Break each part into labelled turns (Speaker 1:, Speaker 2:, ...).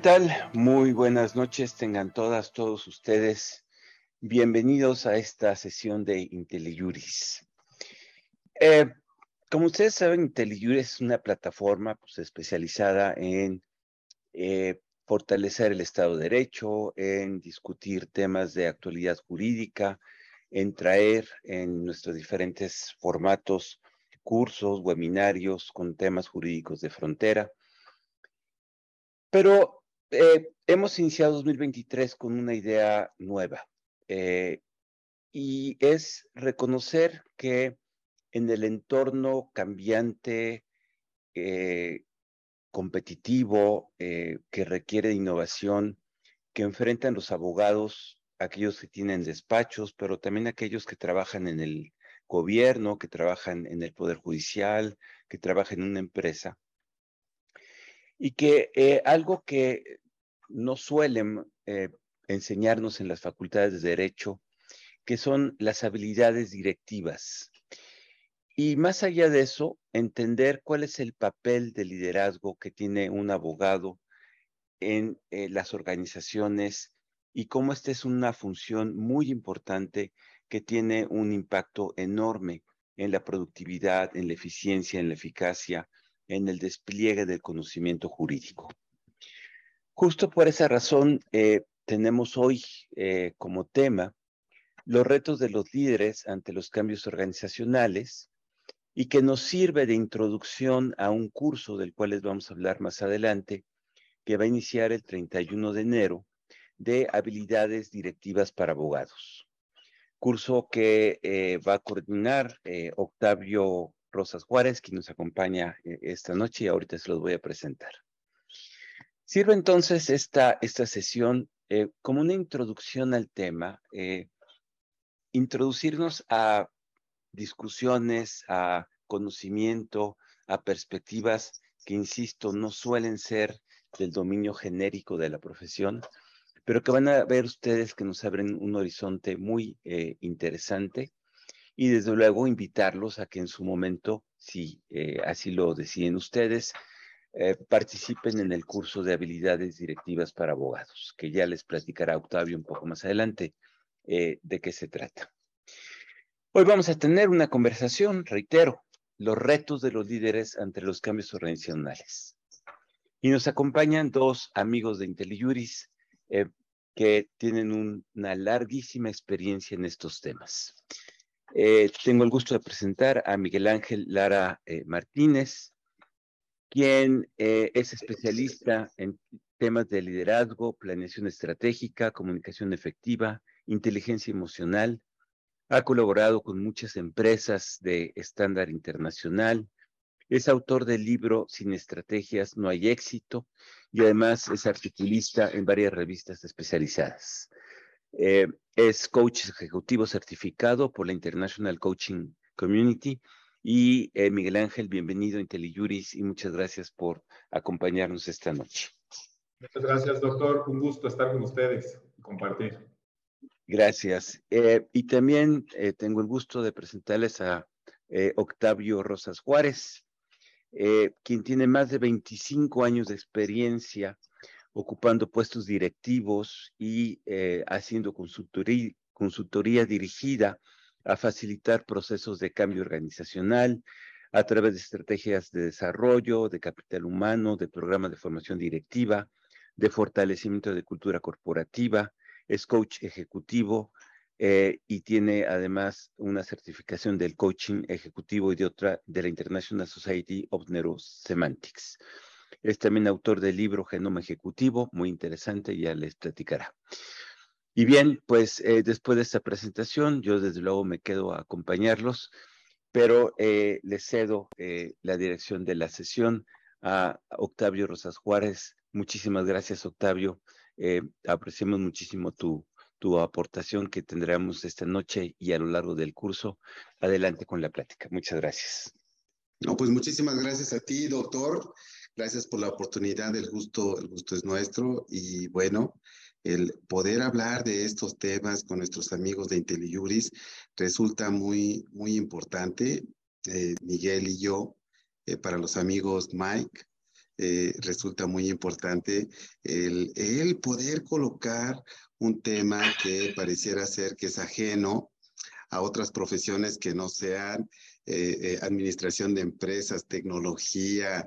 Speaker 1: ¿Qué tal? Muy buenas noches, tengan todas, todos ustedes. Bienvenidos a esta sesión de IntelliJuris. Eh, como ustedes saben, IntelliJuris es una plataforma pues, especializada en eh, fortalecer el Estado de Derecho, en discutir temas de actualidad jurídica, en traer en nuestros diferentes formatos cursos, webinarios con temas jurídicos de frontera. Pero eh, hemos iniciado 2023 con una idea nueva eh, y es reconocer que en el entorno cambiante, eh, competitivo, que requiere de innovación, que enfrentan los abogados, aquellos que tienen despachos, pero también aquellos que trabajan en el gobierno, que trabajan en el Poder Judicial, que trabajan en una empresa. Y que algo que no suelen eh, enseñarnos en las facultades de Derecho, que son las habilidades directivas. Y más allá de eso, entender cuál es el papel de liderazgo que tiene un abogado en eh, las organizaciones y cómo esta es una función muy importante que tiene un impacto enorme en la productividad, en la eficiencia, en la eficacia, en el despliegue del conocimiento jurídico. Justo por esa razón, eh, tenemos hoy eh, como tema los retos de los líderes ante los cambios organizacionales y que nos sirve de introducción a un curso del cual les vamos a hablar más adelante, que va a iniciar el 31 de enero de habilidades directivas para abogados curso que eh, va a coordinar Octavio Rosas Juárez, quien nos acompaña esta noche y ahorita se los voy a presentar. Sirve entonces esta, esta sesión como una introducción al tema, introducirnos a discusiones, a conocimiento, a perspectivas que, insisto, no suelen ser del dominio genérico de la profesión, pero que van a ver ustedes que nos abren un horizonte muy eh, interesante y desde luego invitarlos a que en su momento, si eh, así lo deciden ustedes, eh, participen en el curso de habilidades directivas para abogados, que ya les platicará Octavio un poco más adelante de qué se trata. Hoy vamos a tener una conversación, reitero, los retos de los líderes ante los cambios organizacionales. Y nos acompañan dos amigos de IntelliJuris, que tienen una larguísima experiencia en estos temas. Eh, tengo el gusto de presentar a Miguel Ángel Lara eh, Martínez, quien eh, es especialista en temas de liderazgo, planeación estratégica, comunicación efectiva, inteligencia emocional. Ha colaborado con muchas empresas de estándar internacional, es autor del libro Sin estrategias no hay éxito y además es articulista en varias revistas especializadas. Eh, es coach ejecutivo certificado por la International Coaching Community. Y eh, Miguel Ángel, bienvenido a IntelliJuris y muchas gracias por acompañarnos esta noche.
Speaker 2: Muchas gracias, doctor. Un gusto estar con ustedes y compartir.
Speaker 1: Gracias. Eh, y también tengo el gusto de presentarles a Octavio Rosas Juárez. Eh, quien tiene más de 25 años de experiencia ocupando puestos directivos y eh, haciendo consultoría, consultoría dirigida a facilitar procesos de cambio organizacional a través de estrategias de desarrollo, de capital humano, de programas de formación directiva, de fortalecimiento de cultura corporativa, es coach ejecutivo, eh, y tiene además una certificación del coaching ejecutivo y de otra de la International Society of Neurosemantics. Es también autor del libro Genoma Ejecutivo, muy interesante, ya les platicará. Y bien, pues eh, después de esta presentación, yo desde luego me quedo a acompañarlos, pero eh, les cedo la dirección de la sesión a Octavio Rosas Juárez. Muchísimas gracias, Octavio. apreciamos muchísimo tu, tu aportación que tendremos esta noche y a lo largo del curso. Adelante con la plática. Muchas gracias.
Speaker 3: No, pues muchísimas gracias a ti, doctor. Gracias por la oportunidad. El gusto, el gusto es nuestro. Y bueno, el poder hablar de estos temas con nuestros amigos de IntelliJuris resulta muy, muy importante. Eh, Miguel y yo, eh, para los amigos Mike, resulta muy importante el poder colocar un tema que pareciera ser que es ajeno a otras profesiones que no sean administración de empresas, tecnología,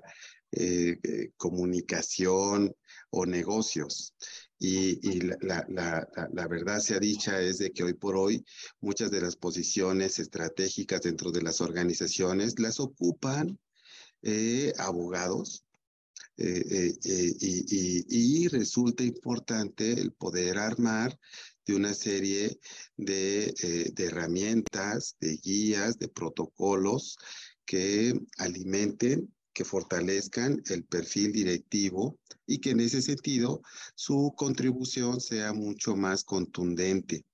Speaker 3: comunicación o negocios. Y, la, la, la, verdad sea dicha es de que hoy por hoy muchas de las posiciones estratégicas dentro de las organizaciones las ocupan eh, abogados. Eh, eh, y, y, resulta importante el poder armar de una serie de, de herramientas, de guías, de protocolos que alimenten que fortalezcan el perfil directivo y que en ese sentido su contribución sea mucho más contundente.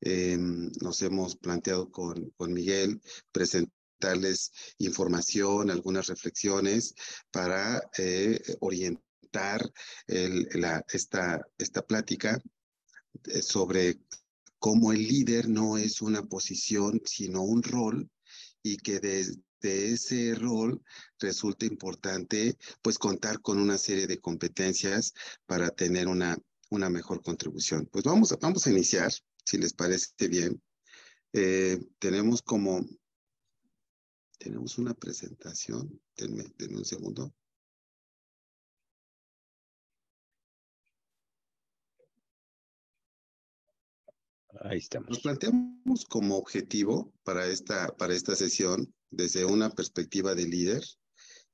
Speaker 3: Em, nos hemos planteado con, con Miguel presentarles información, algunas reflexiones para eh, orientar la, esta, esta plática eh, sobre cómo el líder no es una posición, sino un rol y que desde de ese rol resulta importante pues contar con una serie de competencias para tener una, una mejor contribución. Pues vamos, vamos a iniciar, si les parece bien. Eh, tenemos como, tenemos una presentación, denme, denme un segundo.
Speaker 1: Ahí estamos.
Speaker 3: Nos planteamos como objetivo para esta, para esta sesión desde una perspectiva de líder,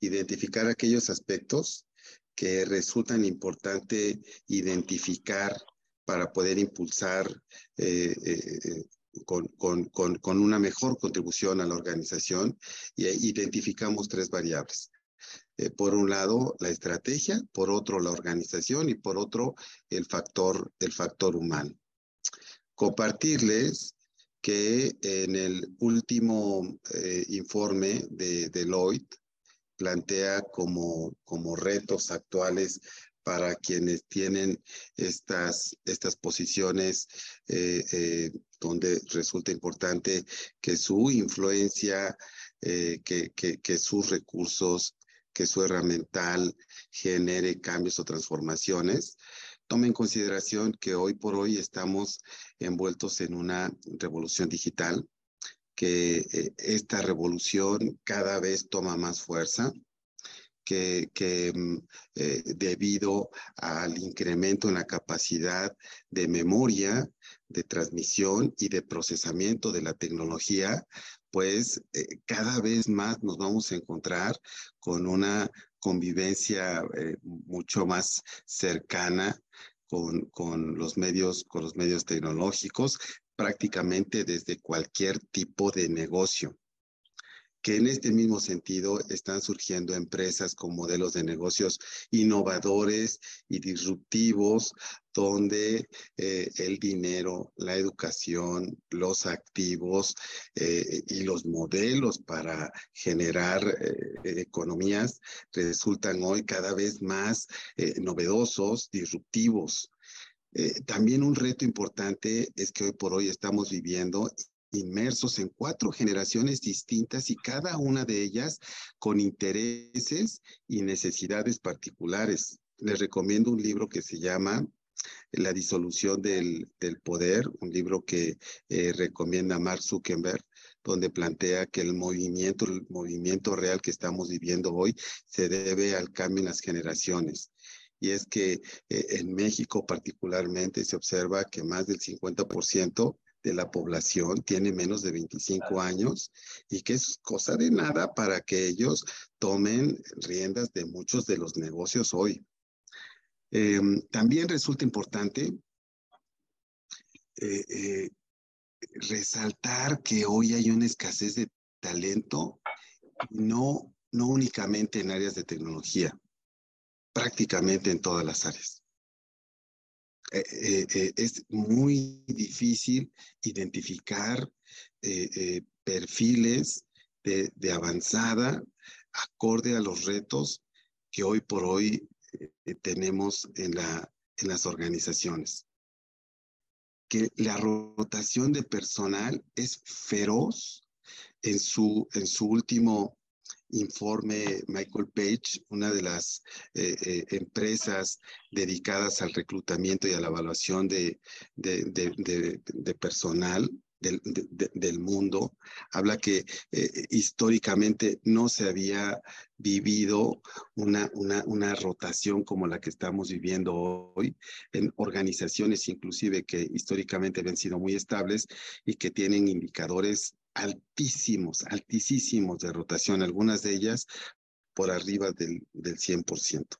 Speaker 3: identificar aquellos aspectos que resultan importante identificar para poder impulsar eh, eh, con, con, con, con, una mejor contribución a la organización y identificamos tres variables. Eh, por un lado, la estrategia, por otro, la organización y por otro, el factor, el factor humano. Compartirles que en el último eh, informe de Deloitte plantea como, como retos actuales para quienes tienen estas, estas posiciones eh, eh, donde resulta importante que su influencia, que, que, que sus recursos, que su herramental genere cambios o transformaciones. Tome en consideración que hoy por hoy estamos envueltos en una revolución digital, que eh, esta revolución cada vez toma más fuerza, que, mm, eh, debido al incremento en la capacidad de memoria, de transmisión y de procesamiento de la tecnología, pues eh, cada vez más nos vamos a encontrar con una convivencia mucho más cercana con, con, los medios, con los medios tecnológicos, prácticamente desde cualquier tipo de negocio que en este mismo sentido están surgiendo empresas con modelos de negocios innovadores y disruptivos, donde eh, el dinero, la educación, los activos eh, y los modelos para generar eh, economías resultan hoy cada vez más novedosos, disruptivos. también un reto importante es que hoy por hoy estamos viviendo inmersos en cuatro generaciones distintas y cada una de ellas con intereses y necesidades particulares. Les recomiendo un libro que se llama La disolución del, del poder, un libro que eh, recomienda Mark Zuckerberg, donde plantea que el movimiento, el movimiento real que estamos viviendo hoy se debe al cambio en las generaciones y es que eh, en México particularmente se observa que más del 50% de la población tiene menos de 25 años y que es cosa de nada para que ellos tomen riendas de muchos de los negocios hoy. Em, también resulta importante eh, eh, resaltar que hoy hay una escasez de talento, no, no únicamente en áreas de tecnología, prácticamente en todas las áreas. Eh, eh, eh, es muy difícil identificar perfiles de, de, avanzada acorde a los retos que hoy por hoy tenemos en, la, en las organizaciones. Que la rotación de personal es feroz en su, en su último informe Michael Page, una de las eh, eh, empresas dedicadas al reclutamiento y a la evaluación de, personal del, del, mundo, habla que eh, históricamente no se había vivido una, una, una, rotación como la que estamos viviendo hoy en organizaciones inclusive que históricamente habían sido muy estables y que tienen indicadores altísimos, altísimos de rotación, algunas de ellas por arriba del, del 100%.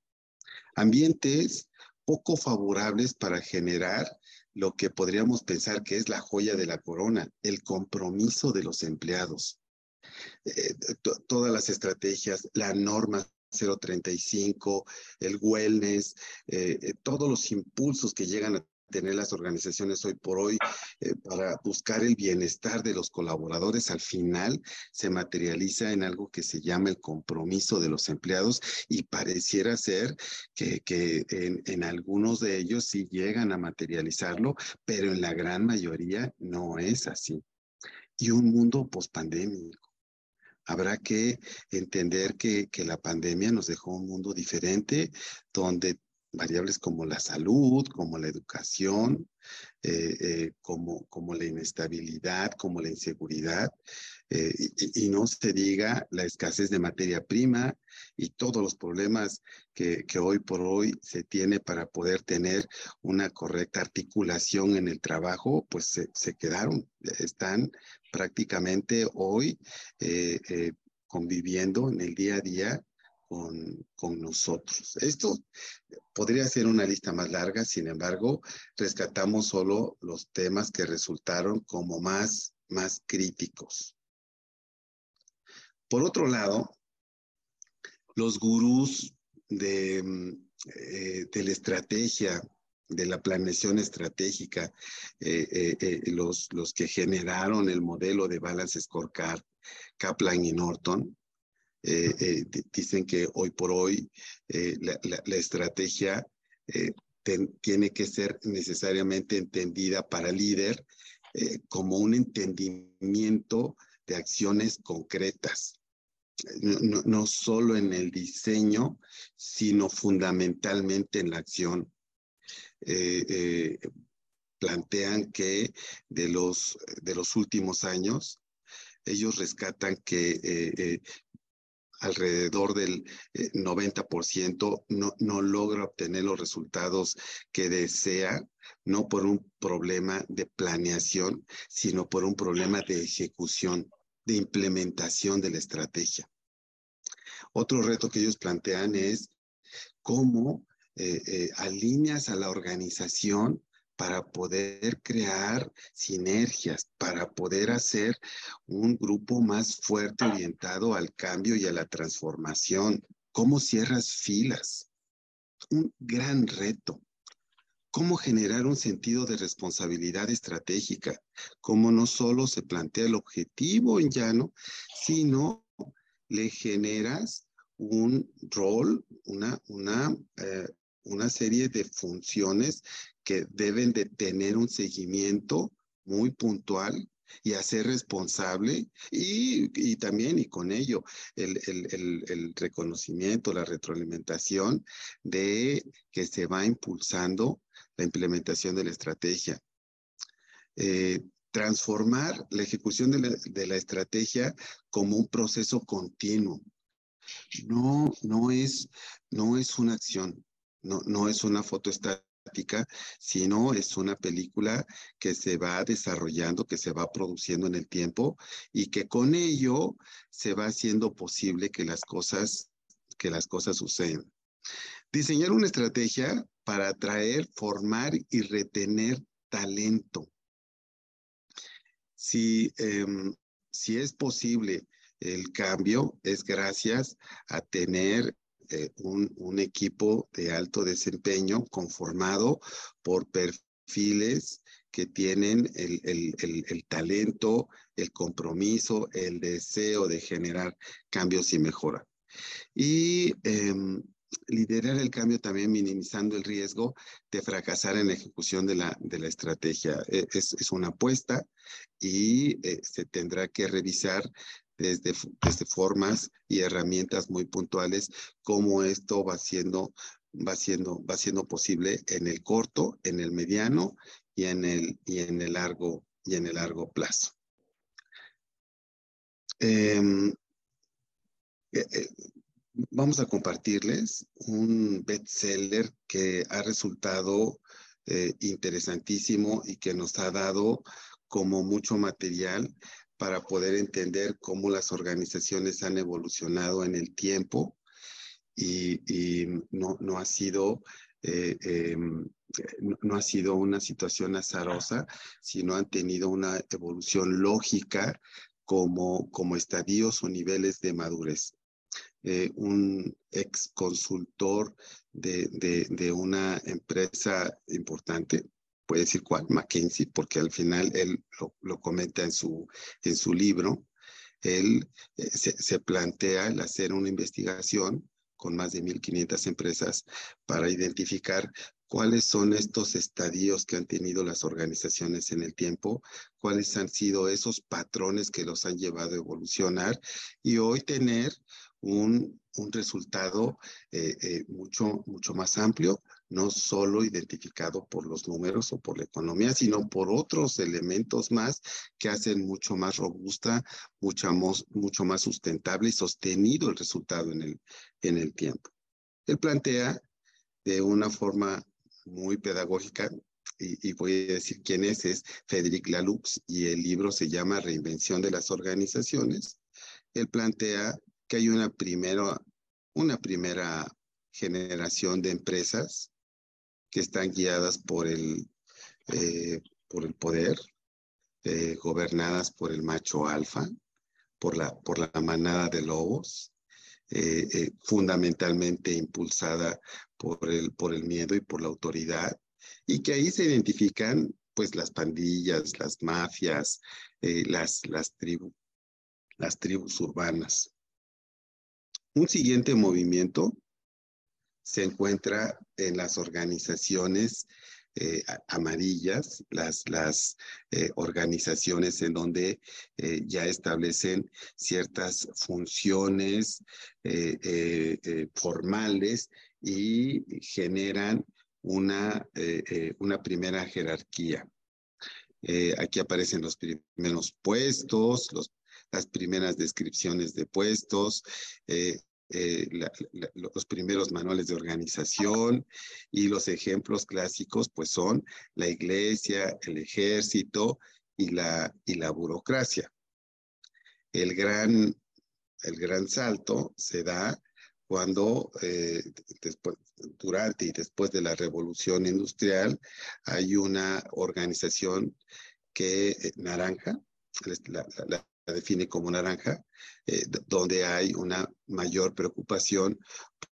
Speaker 3: Ambientes poco favorables para generar lo que podríamos pensar que es la joya de la corona, el compromiso de los empleados. Eh, todas las estrategias, la norma 035, el wellness, eh, eh, todos los impulsos que llegan a tener las organizaciones hoy por hoy eh, para buscar el bienestar de los colaboradores, al final se materializa en algo que se llama el compromiso de los empleados y pareciera ser que, que en, en algunos de ellos sí llegan a materializarlo, pero en la gran mayoría no es así. Y un mundo pospandémico. Habrá que entender que, que, la pandemia nos dejó un mundo diferente, donde variables como la salud, como la educación, eh, eh, como, como la inestabilidad, como la inseguridad, eh, y, no se diga la escasez de materia prima y todos los problemas que, que, hoy por hoy se tiene para poder tener una correcta articulación en el trabajo, pues se, se quedaron, están prácticamente hoy conviviendo en el día a día con, nosotros. Esto podría ser una lista más larga, sin embargo, rescatamos solo los temas que resultaron como más, más críticos. Por otro lado, los gurús de, eh, de la estrategia, de la planeación estratégica, eh, eh, los, los que generaron el modelo de Balance Scorecard, Kaplan y Norton, eh, eh, dicen que hoy por hoy eh, la, estrategia tiene que ser necesariamente entendida para líder como un entendimiento de acciones concretas. No, solo en el diseño, sino fundamentalmente en la acción. plantean que de los, de los últimos años, ellos rescatan que alrededor del 90% eh, no, no logra obtener los resultados que desea, no por un problema de planeación, sino por un problema de ejecución, de implementación de la estrategia. Otro reto que ellos plantean es cómo eh, eh, alineas a la organización para poder crear sinergias, para poder hacer un grupo más fuerte orientado al cambio y a la transformación. ¿Cómo cierras filas? Un gran reto. ¿Cómo generar un sentido de responsabilidad estratégica? ¿Cómo no solo se plantea el objetivo en llano, sino le generas un rol, una, una, eh, una serie de funciones que deben de tener un seguimiento muy puntual y hacer responsable y, y, también y con ello el, el, el, reconocimiento, la retroalimentación de que se va impulsando la implementación de la estrategia. Eh, transformar la ejecución de la, de la, estrategia como un proceso continuo. No, no, es, no es una acción, no, no es una foto estática sino es una película que se va desarrollando, que se va produciendo en el tiempo y que con ello se va haciendo posible que las cosas, que las cosas sucedan. Diseñar una estrategia para atraer, formar y retener talento. Si, em, si es posible el cambio, es gracias a tener eh, un, equipo de alto desempeño conformado por perfiles que tienen el, el, el, talento, el compromiso, el deseo de generar cambios y mejora. Y eh, liderar el cambio también minimizando el riesgo de fracasar en la ejecución de la, de la estrategia. E, es, es una apuesta y eh, se tendrá que revisar desde, formas y herramientas muy puntuales, cómo esto va siendo, va, siendo, va siendo posible en el corto, en el mediano y en el, y en el, largo, y en el largo plazo. Em, eh, eh, vamos a compartirles un bestseller que ha resultado eh, interesantísimo y que nos ha dado como mucho material para poder entender cómo las organizaciones han evolucionado en el tiempo y, no, no, ha sido eh, em, no, ha sido una situación azarosa, sino han tenido una evolución lógica como, como estadios o niveles de madurez. Eh, un ex consultor de, de, una empresa importante, puede decir cuál, McKinsey, porque al final él lo, comenta en su, en su libro, él eh, se, se, plantea el hacer una investigación con más de 1.500 empresas para identificar cuáles son estos estadios que han tenido las organizaciones en el tiempo, cuáles han sido esos patrones que los han llevado a evolucionar y hoy tener un, un resultado eh, eh, mucho, mucho más amplio, no solo identificado por los números o por la economía, sino por otros elementos más que hacen mucho más robusta, mucho más, mucho más sustentable y sostenido el resultado en el, en el tiempo. Él plantea de una forma muy pedagógica y, y, voy a decir quién es, es Frédéric Laloux y el libro se llama Reinvención de las Organizaciones. Él plantea que hay una primera, una primera generación de empresas que están guiadas por el, eh, por el poder, eh, gobernadas por el macho alfa, por la, por la manada de lobos, eh, fundamentalmente impulsada por el, por el miedo y por la autoridad, y que ahí se identifican pues las pandillas, las mafias, las, las, las tribus urbanas. Un siguiente movimiento se encuentra en las organizaciones eh, amarillas, las, las eh, organizaciones en donde eh, ya establecen ciertas funciones formales y generan una, una primera jerarquía. aquí aparecen los primeros puestos, los las primeras descripciones de puestos, eh, eh, los primeros manuales de organización y los ejemplos clásicos pues son la iglesia, el ejército y la, y la burocracia. El gran, el gran salto se da cuando eh, después, durante y después de la revolución industrial hay una organización que naranja, la, la define como naranja, eh, donde hay una mayor preocupación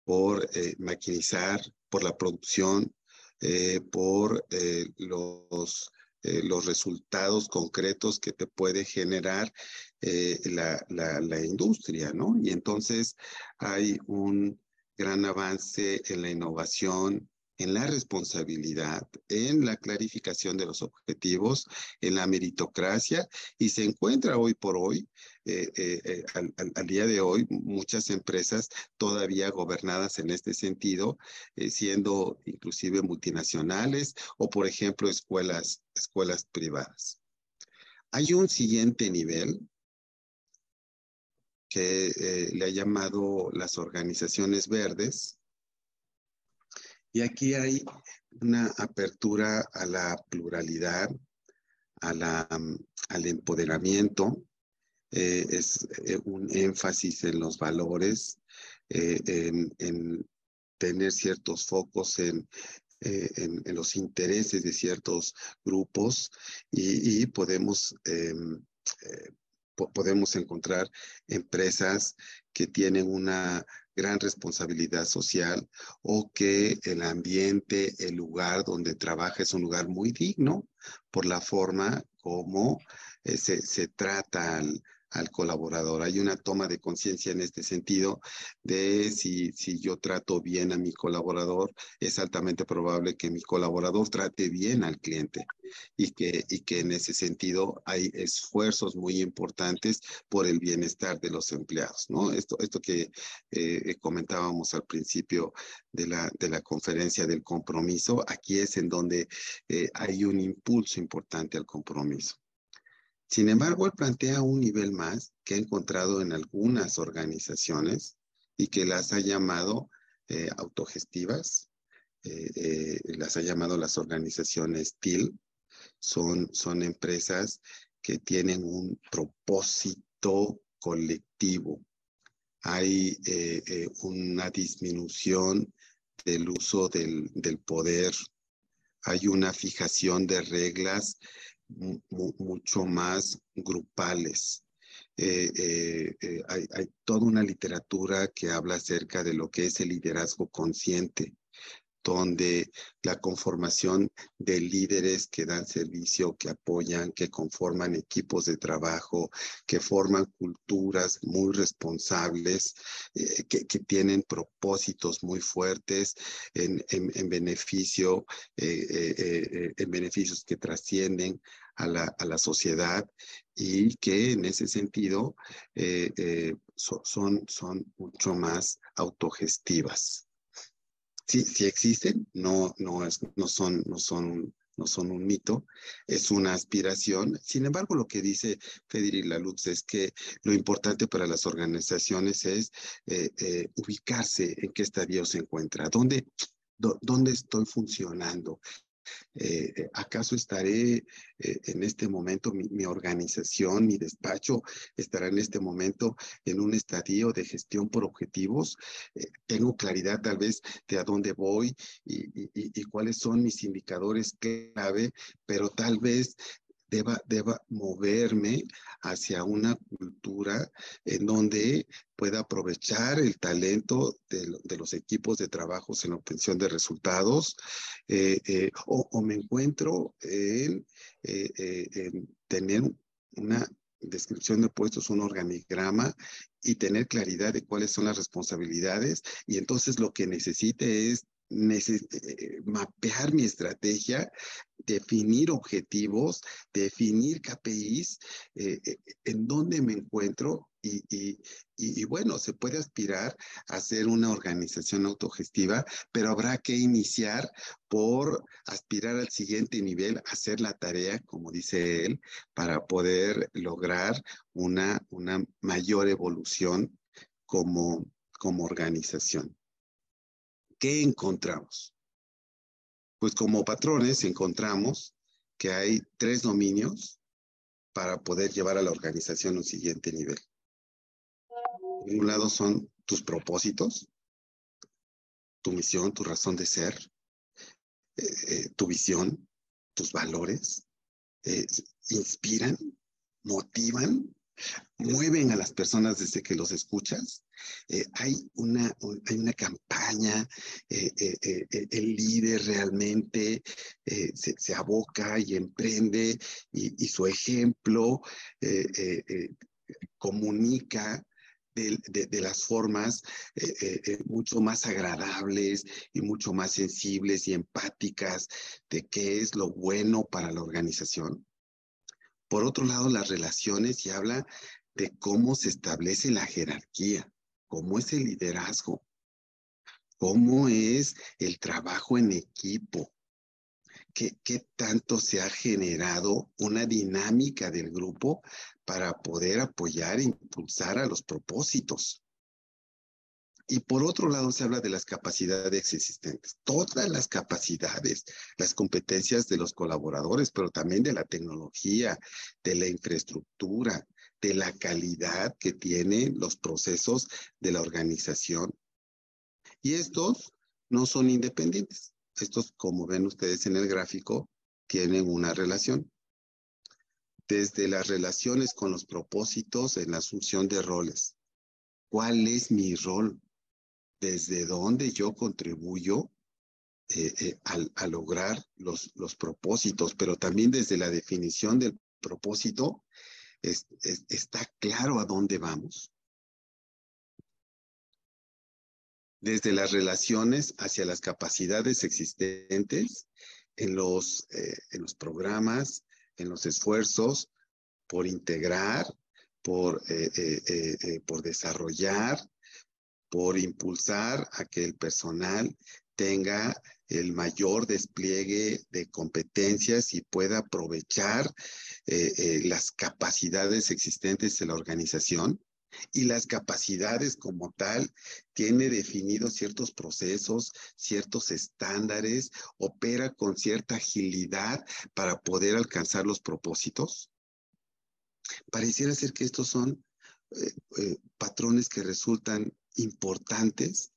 Speaker 3: por eh, maquinizar, por la producción, eh, por los, los resultados concretos que te puede generar la, la, la industria, ¿no? Y entonces hay un gran avance en la innovación, en la responsabilidad, en la clarificación de los objetivos, en la meritocracia y se encuentra hoy por hoy, eh, eh, eh, al, día de hoy, muchas empresas todavía gobernadas en este sentido, siendo inclusive multinacionales o, por ejemplo, escuelas, escuelas privadas. Hay un siguiente nivel que le ha llamado las organizaciones verdes, y aquí hay una apertura a la pluralidad, a la, al empoderamiento, eh, es eh, un énfasis en los valores, eh, en, tener ciertos focos en, en, los intereses de ciertos grupos. Y, podemos, em, podemos encontrar empresas que tienen una gran responsabilidad social o que el ambiente, el lugar donde trabaja es un lugar muy digno por la forma como eh, se, se, trata al, al colaborador. Hay una toma de conciencia en este sentido de si, si yo trato bien a mi colaborador, es altamente probable que mi colaborador trate bien al cliente y que, y que en ese sentido hay esfuerzos muy importantes por el bienestar de los empleados, ¿no? Esto, esto que eh, comentábamos al principio de la, de la conferencia del compromiso, aquí es en donde eh, hay un impulso importante al compromiso. Sin embargo, él plantea un nivel más que ha encontrado en algunas organizaciones y que las ha llamado eh, autogestivas, eh, eh, las ha llamado las organizaciones TIL. Son, son empresas que tienen un propósito colectivo. Hay una disminución del uso del, del poder, hay una fijación de reglas mucho más grupales. Eh, eh, eh, hay, hay, toda una literatura que habla acerca de lo que es el liderazgo consciente donde la conformación de líderes que dan servicio, que apoyan, que conforman equipos de trabajo, que forman culturas muy responsables, eh, que, tienen propósitos muy fuertes en, beneficio, eh, eh, en beneficios que trascienden a la, sociedad y que en ese sentido son, son mucho más autogestivas sí, sí existen, no, no, es, no, son, no, son, no son un mito, es una aspiración. Sin embargo, lo que dice Federic Lalux es que lo importante para las organizaciones es eh, eh, ubicarse en qué estadio se encuentra, dónde, dónde estoy funcionando, eh, eh, ¿Acaso estaré eh, en este momento, mi, organización, mi despacho, estará en este momento en un estadio de gestión por objetivos? tengo claridad tal vez de a dónde voy y, cuáles son mis indicadores clave, pero tal vez deba, deba moverme hacia una cultura en donde pueda aprovechar el talento de, los equipos de trabajo en obtención de resultados, eh, eh, o, me encuentro en, eh, en tener una descripción de puestos, un organigrama y tener claridad de cuáles son las responsabilidades. Y entonces lo que necesite es mapear mi estrategia, definir objetivos, definir KPIs, eh, eh, en dónde me encuentro y, y, bueno, se puede aspirar a ser una organización autogestiva, pero habrá que iniciar por aspirar al siguiente nivel, hacer la tarea, como dice él, para poder lograr una, una mayor evolución como, como organización. ¿Qué encontramos? Pues como patrones encontramos que hay tres dominios para poder llevar a la organización a un siguiente nivel. Por un lado son tus propósitos, tu misión, tu razón de ser, eh, eh, tu visión, tus valores, eh, inspiran, motivan mueven a las personas desde que los escuchas. Eh, hay, una, hay una campaña, eh, eh, el líder realmente se, aboca y emprende y, su ejemplo comunica de, de, las formas mucho más agradables y mucho más sensibles y empáticas de qué es lo bueno para la organización. Por otro lado, las relaciones y habla de cómo se establece la jerarquía, cómo es el liderazgo, cómo es el trabajo en equipo, qué, tanto se ha generado una dinámica del grupo para poder apoyar e impulsar a los propósitos. Y por otro lado se habla de las capacidades existentes, todas las capacidades, las competencias de los colaboradores, pero también de la tecnología, de la infraestructura, de la calidad que tienen los procesos de la organización. Y estos no son independientes. Estos, como ven ustedes en el gráfico, tienen una relación. Desde las relaciones con los propósitos en la asunción de roles. ¿Cuál es mi rol? Desde dónde yo contribuyo eh, eh, a, lograr los, los propósitos, pero también desde la definición del propósito, está claro a dónde vamos. Desde las relaciones hacia las capacidades existentes en los, eh, en los programas, en los esfuerzos por integrar, por, por desarrollar, por impulsar a que el personal tenga el mayor despliegue de competencias y pueda aprovechar eh, eh, las capacidades existentes en la organización. Y las capacidades como tal tiene definidos ciertos procesos, ciertos estándares, opera con cierta agilidad para poder alcanzar los propósitos. Pareciera ser que estos son eh, patrones que resultan importantes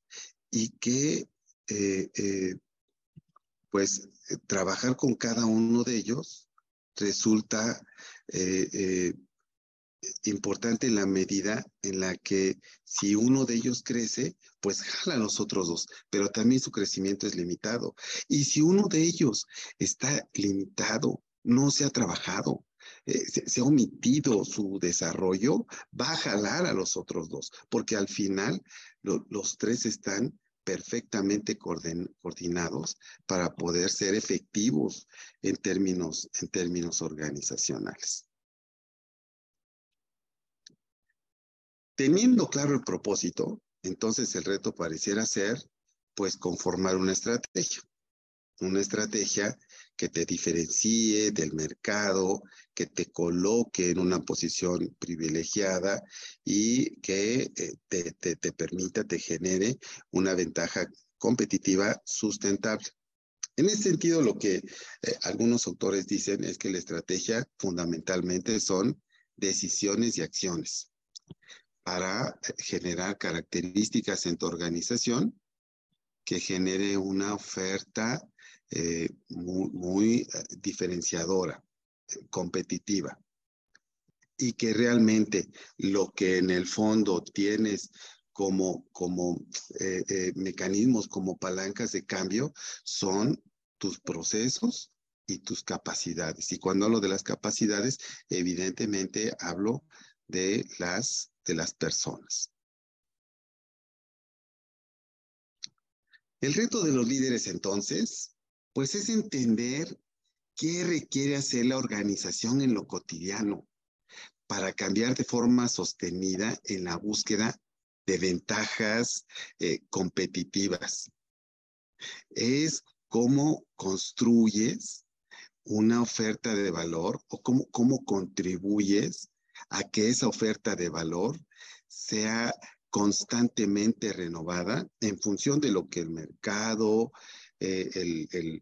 Speaker 3: y que eh, eh, pues eh, trabajar con cada uno de ellos resulta importante en la medida en la que si uno de ellos crece, pues jala a los otros dos, pero también su crecimiento es limitado. Y si uno de ellos está limitado, no se ha trabajado, se, ha omitido su desarrollo, va a jalar a los otros dos, porque al final los tres están perfectamente coordinados para poder ser efectivos en términos, en términos organizacionales. Teniendo claro el propósito, entonces el reto pareciera ser, pues, conformar una estrategia. Una estrategia que te diferencie del mercado, que te coloque en una posición privilegiada y que eh, te, permita, te genere una ventaja competitiva sustentable. En ese sentido, lo que eh, algunos autores dicen es que la estrategia fundamentalmente son decisiones y acciones para eh, generar características en tu organización que genere una oferta eh, muy, eh, diferenciadora, competitiva. Y que realmente lo que en el fondo tienes como, como eh, mecanismos, como palancas de cambio, son tus procesos y tus capacidades. Y cuando hablo de las capacidades, evidentemente hablo de las, de las personas. El reto de los líderes entonces pues es entender qué requiere hacer la organización en lo cotidiano para cambiar de forma sostenida en la búsqueda de ventajas eh, competitivas. Es cómo construyes una oferta de valor o cómo, cómo contribuyes a que esa oferta de valor sea constantemente renovada en función de lo que el mercado, eh, el,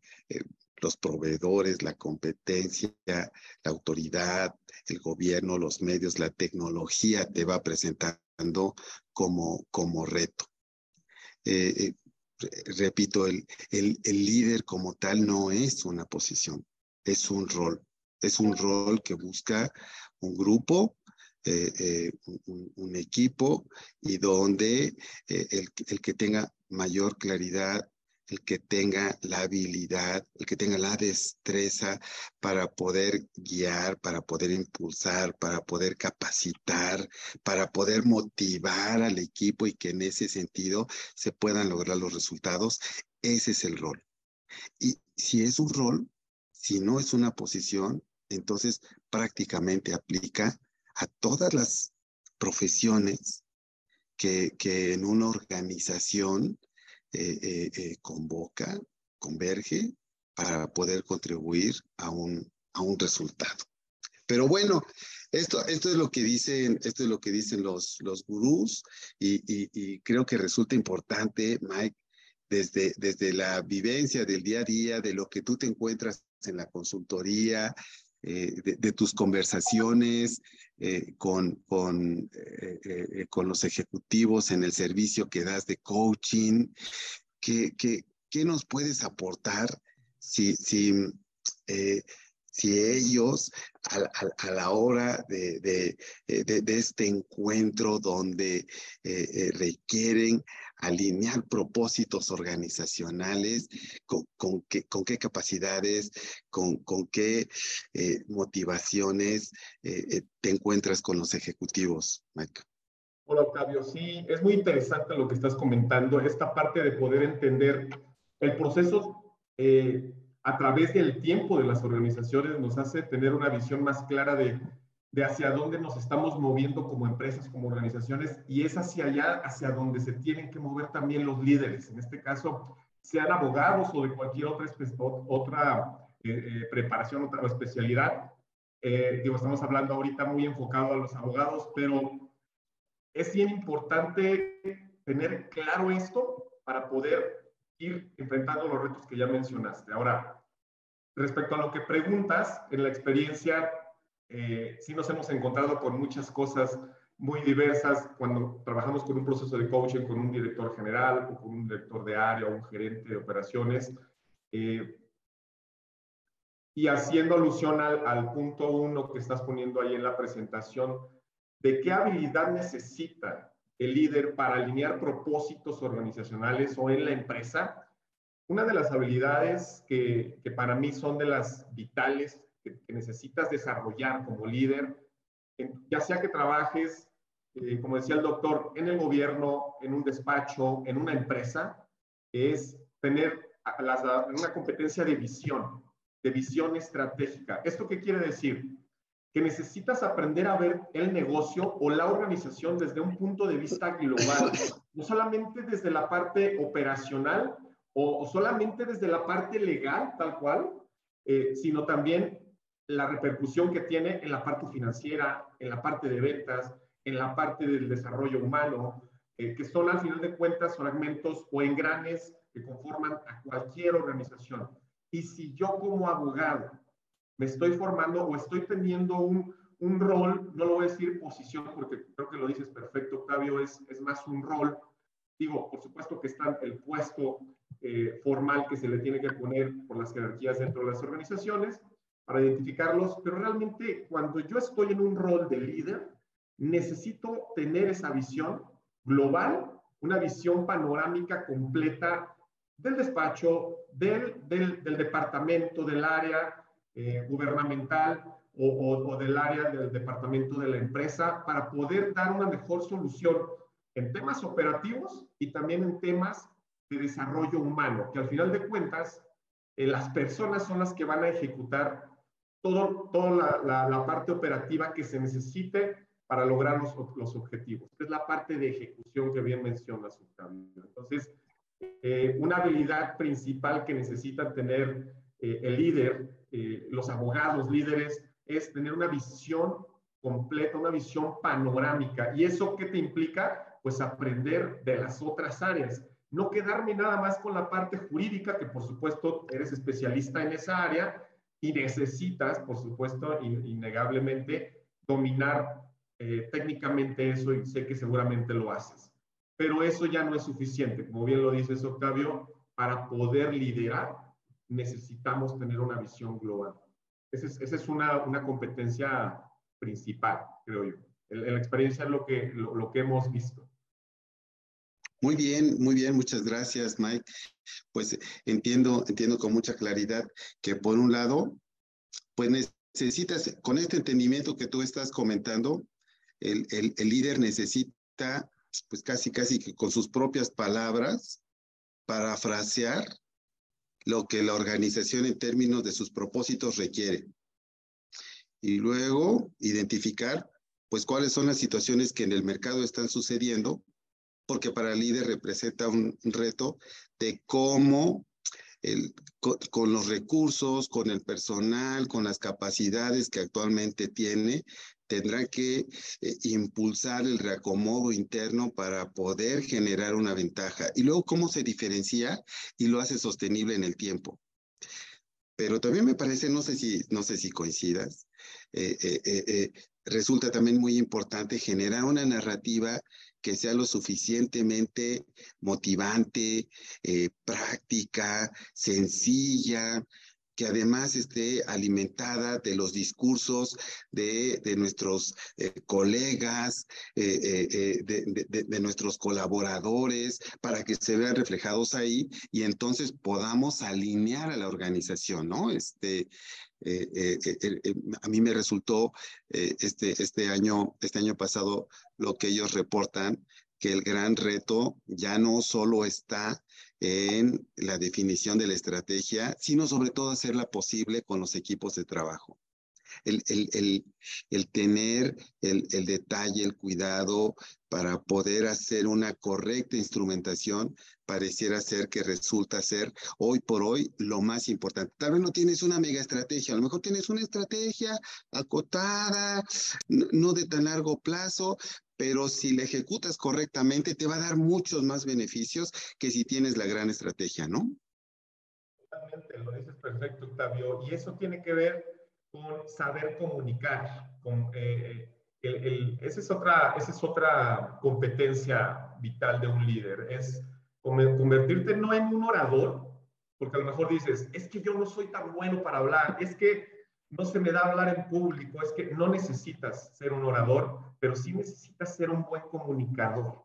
Speaker 3: los proveedores, la competencia, la autoridad, el gobierno, los medios, la tecnología te va presentando como, como reto. Eh, eh, repito, el, el, líder como tal no es una posición, es un rol. Es un rol que busca un grupo, un, un, equipo y donde el, el que tenga mayor claridad el que tenga la habilidad, el que tenga la destreza para poder guiar, para poder impulsar, para poder capacitar, para poder motivar al equipo y que en ese sentido se puedan lograr los resultados. Ese es el rol. Y si es un rol, si no es una posición, entonces prácticamente aplica a todas las profesiones que, que en una organización convoca, converge para poder contribuir a un, a un resultado. Pero bueno, esto, esto es lo que dicen, esto es lo que dicen los, los gurús y, y, creo que resulta importante, Mike, desde, desde la vivencia del día a día, de lo que tú te encuentras en la consultoría, eh, de, tus conversaciones eh, con, con, eh, con, los ejecutivos en el servicio que das de coaching. ¿Qué, qué, qué nos puedes aportar si, si, si ellos a, la hora de, de, este encuentro donde requieren alinear propósitos organizacionales, con, qué, capacidades, con, qué eh, motivaciones eh, eh, te encuentras con los ejecutivos, Mike.
Speaker 2: Hola, Octavio. Sí, es muy interesante lo que estás comentando, esta parte de poder entender el proceso a través del tiempo de las organizaciones nos hace tener una visión más clara de de hacia dónde nos estamos moviendo como empresas, como organizaciones, y es hacia allá, hacia donde se tienen que mover también los líderes. En este caso, sean abogados o de cualquier otra, otra eh, eh, preparación, otra especialidad. Eh, digo, estamos hablando ahorita muy enfocado a los abogados, pero es bien importante tener claro esto para poder ir enfrentando los retos que ya mencionaste. Ahora, respecto a lo que preguntas, en la experiencia eh, sí nos hemos encontrado con muchas cosas muy diversas cuando trabajamos con un proceso de coaching con un director general o con un director de área o un gerente de operaciones. Eh, y haciendo alusión al, al, punto uno que estás poniendo ahí en la presentación, de qué habilidad necesita el líder para alinear propósitos organizacionales o en la empresa. Una de las habilidades que, para mí son de las vitales que, necesitas desarrollar como líder, ya sea que trabajes, eh, como decía el doctor, en el gobierno, en un despacho, en una empresa, es tener una competencia de visión, de visión estratégica. ¿Esto qué quiere decir? Que necesitas aprender a ver el negocio o la organización desde un punto de vista global, no solamente desde la parte operacional o, solamente desde la parte legal, tal cual, eh, sino también la repercusión que tiene en la parte financiera, en la parte de ventas, en la parte del desarrollo humano, eh, que son al final de cuentas fragmentos o engranes que conforman a cualquier organización. Y si yo como abogado me estoy formando o estoy teniendo un, un rol, no lo voy a decir posición porque creo que lo dices perfecto, Octavio, es, es más un rol. Digo, por supuesto que está el puesto eh, formal que se le tiene que poner por las jerarquías dentro de las organizaciones, para identificarlos, pero realmente cuando yo estoy en un rol de líder, necesito tener esa visión global, una visión panorámica completa del despacho, del, del, departamento, del área eh, gubernamental o, o, del área del departamento de la empresa para poder dar una mejor solución en temas operativos y también en temas de desarrollo humano, que al final de cuentas eh, las personas son las que van a ejecutar todo, toda la, la, parte operativa que se necesite para lograr los, los, objetivos. Es la parte de ejecución que bien mencionas, Entonces, eh, una habilidad principal que necesitan tener eh, el líder, eh, los abogados líderes, es tener una visión completa, una visión panorámica. ¿Y eso qué te implica? Pues aprender de las otras áreas. No quedarme nada más con la parte jurídica, que por supuesto eres especialista en esa área, y necesitas, por supuesto, innegablemente, dominar eh, técnicamente eso y sé que seguramente lo haces. Pero eso ya no es suficiente. Como bien lo dices, Octavio, para poder liderar necesitamos tener una visión global. Esa es, esa es una, una, competencia principal, creo yo. La experiencia es lo que, lo, lo que hemos visto.
Speaker 3: Muy bien, muy bien, muchas gracias, Mike. Pues entiendo, entiendo con mucha claridad que por un lado, pues necesitas, con este entendimiento que tú estás comentando, el, el, el líder necesita, pues casi, casi que con sus propias palabras, parafrasear lo que la organización en términos de sus propósitos requiere. Y luego identificar, pues, cuáles son las situaciones que en el mercado están sucediendo porque para el líder representa un reto de cómo el, con, los recursos, con el personal, con las capacidades que actualmente tiene, tendrá que eh, impulsar el reacomodo interno para poder generar una ventaja. Y luego cómo se diferencia y lo hace sostenible en el tiempo. Pero también me parece, no sé si, no sé si coincidas, eh, eh, resulta también muy importante generar una narrativa que sea lo suficientemente motivante, eh, práctica, sencilla, que además esté alimentada de los discursos de, nuestros eh, colegas, eh, eh, de, nuestros colaboradores, para que se vean reflejados ahí y entonces podamos alinear a la organización, ¿no? Este, a mí me resultó este, este, año, este año pasado lo que ellos reportan, que el gran reto ya no solo está en la definición de la estrategia, sino sobre todo hacerla posible con los equipos de trabajo. El, el, el, tener el, detalle, el cuidado para poder hacer una correcta instrumentación pareciera ser que resulta ser hoy por hoy lo más importante. Tal vez no tienes una mega estrategia, a lo mejor tienes una estrategia acotada, no de tan largo plazo, pero si la ejecutas correctamente te va a dar muchos más beneficios que si tienes la gran estrategia, ¿no?
Speaker 2: Totalmente, lo dices perfecto, Octavio. Y eso tiene que ver con saber comunicar. Con, eh, esa, es otra, esa es otra competencia vital de un líder, es convertirte no en un orador, porque a lo mejor dices, es que yo no soy tan bueno para hablar, es que no se me da hablar en público, es que no necesitas ser un orador, pero sí necesitas ser un buen comunicador.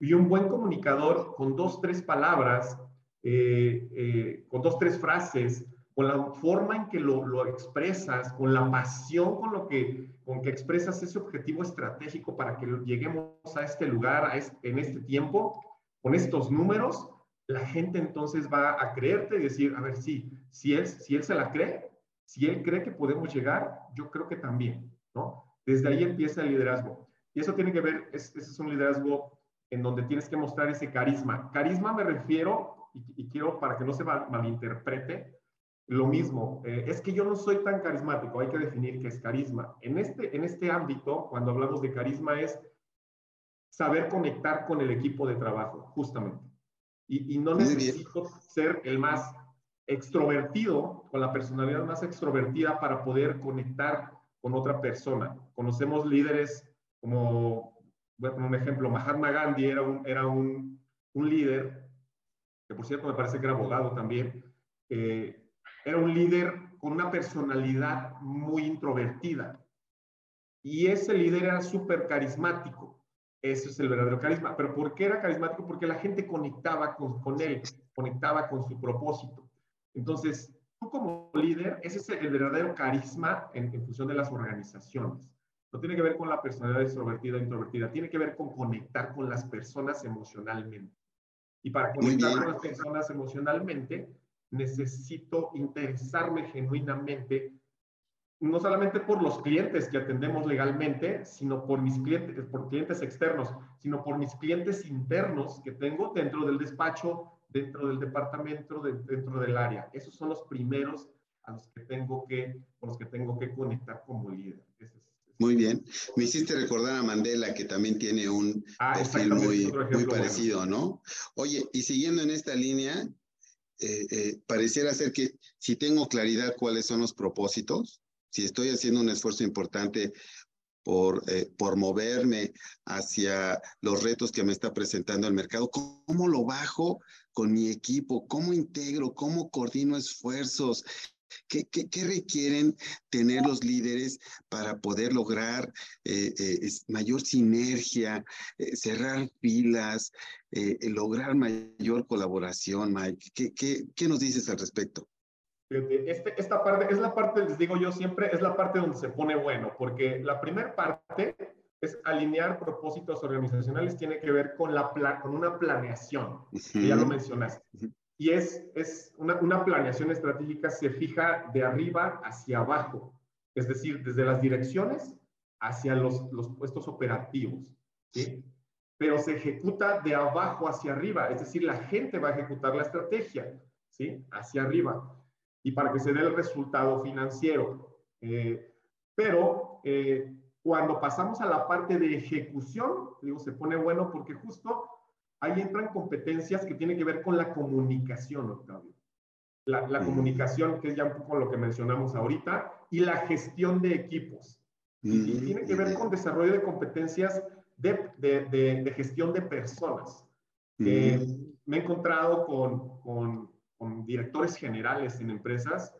Speaker 2: Y un buen comunicador con dos, tres palabras, eh, eh, con dos, tres frases, con la forma en que lo, expresas, con la pasión con lo que, con que expresas ese objetivo estratégico para que lleguemos a este lugar a en este tiempo, con estos números, la gente entonces va a creerte y decir, a ver, sí, si él, si él se la cree, si él cree que podemos llegar, yo creo que también, ¿no? Desde ahí empieza el liderazgo. Y eso tiene que ver, ese es un liderazgo en donde tienes que mostrar ese carisma. Carisma me refiero, y, quiero para que no se malinterprete, lo mismo, eh, es que yo no soy tan carismático, hay que definir qué es carisma. En este, en este ámbito, cuando hablamos de carisma, es saber conectar con el equipo de trabajo, justamente. Y, y no necesito ser el más extrovertido, con la personalidad más extrovertida para poder conectar con otra persona. Conocemos líderes como, voy un ejemplo, Mahatma Gandhi era un, era un, un líder, que por cierto me parece que era abogado también, eh, era un líder con una personalidad muy introvertida. Y ese líder era súper carismático. Ese es el verdadero carisma. ¿Pero por qué era carismático? Porque la gente conectaba con, con él, conectaba con su propósito. Entonces, como líder, ese es el verdadero carisma en, función de las organizaciones. No tiene que ver con la personalidad extrovertida o introvertida, tiene que ver con conectar con las personas emocionalmente. Y para conectar con las personas emocionalmente, necesito interesarme genuinamente, no solamente por los clientes que atendemos legalmente, sino por mis clientes, por clientes externos, sino por mis clientes internos que tengo dentro del despacho, dentro del departamento, dentro del área. Esos son los primeros a los que tengo que, con los que tengo que conectar como líder.
Speaker 3: muy bien. Me hiciste recordar a Mandela, que también tiene un ah, perfil muy, muy parecido, ¿no? Oye, y siguiendo en esta línea, eh, eh, pareciera ser que si tengo claridad cuáles son los propósitos, si estoy haciendo un esfuerzo importante por, eh, por moverme hacia los retos que me está presentando el mercado, ¿cómo lo bajo con mi equipo? ¿Cómo integro? ¿Cómo coordino esfuerzos? ¿Qué, qué, requieren tener los líderes para poder lograr eh, eh, mayor sinergia, cerrar filas, lograr mayor colaboración, Mike? ¿Qué, qué, qué nos dices al respecto?
Speaker 2: Este, esta parte es la parte, les digo yo siempre, es la parte donde se pone bueno, porque la primera parte es alinear propósitos organizacionales, tiene que ver con, la con una planeación, ya lo mencionaste. Y es, es una, planeación estratégica se fija de arriba hacia abajo, es decir, desde las direcciones hacia los, los puestos operativos, ¿sí? Pero se ejecuta de abajo hacia arriba, es decir, la gente va a ejecutar la estrategia, ¿sí? Hacia arriba y para que se dé el resultado financiero. Eh, pero eh, cuando pasamos a la parte de ejecución, digo, se pone bueno porque justo ahí entran competencias que tienen que ver con la comunicación, Octavio. La, la comunicación, que es ya un poco lo que mencionamos ahorita, y la gestión de equipos. Y, tiene que ver con desarrollo de competencias de, de, de, gestión de personas. Eh, me he encontrado con, con con directores generales en empresas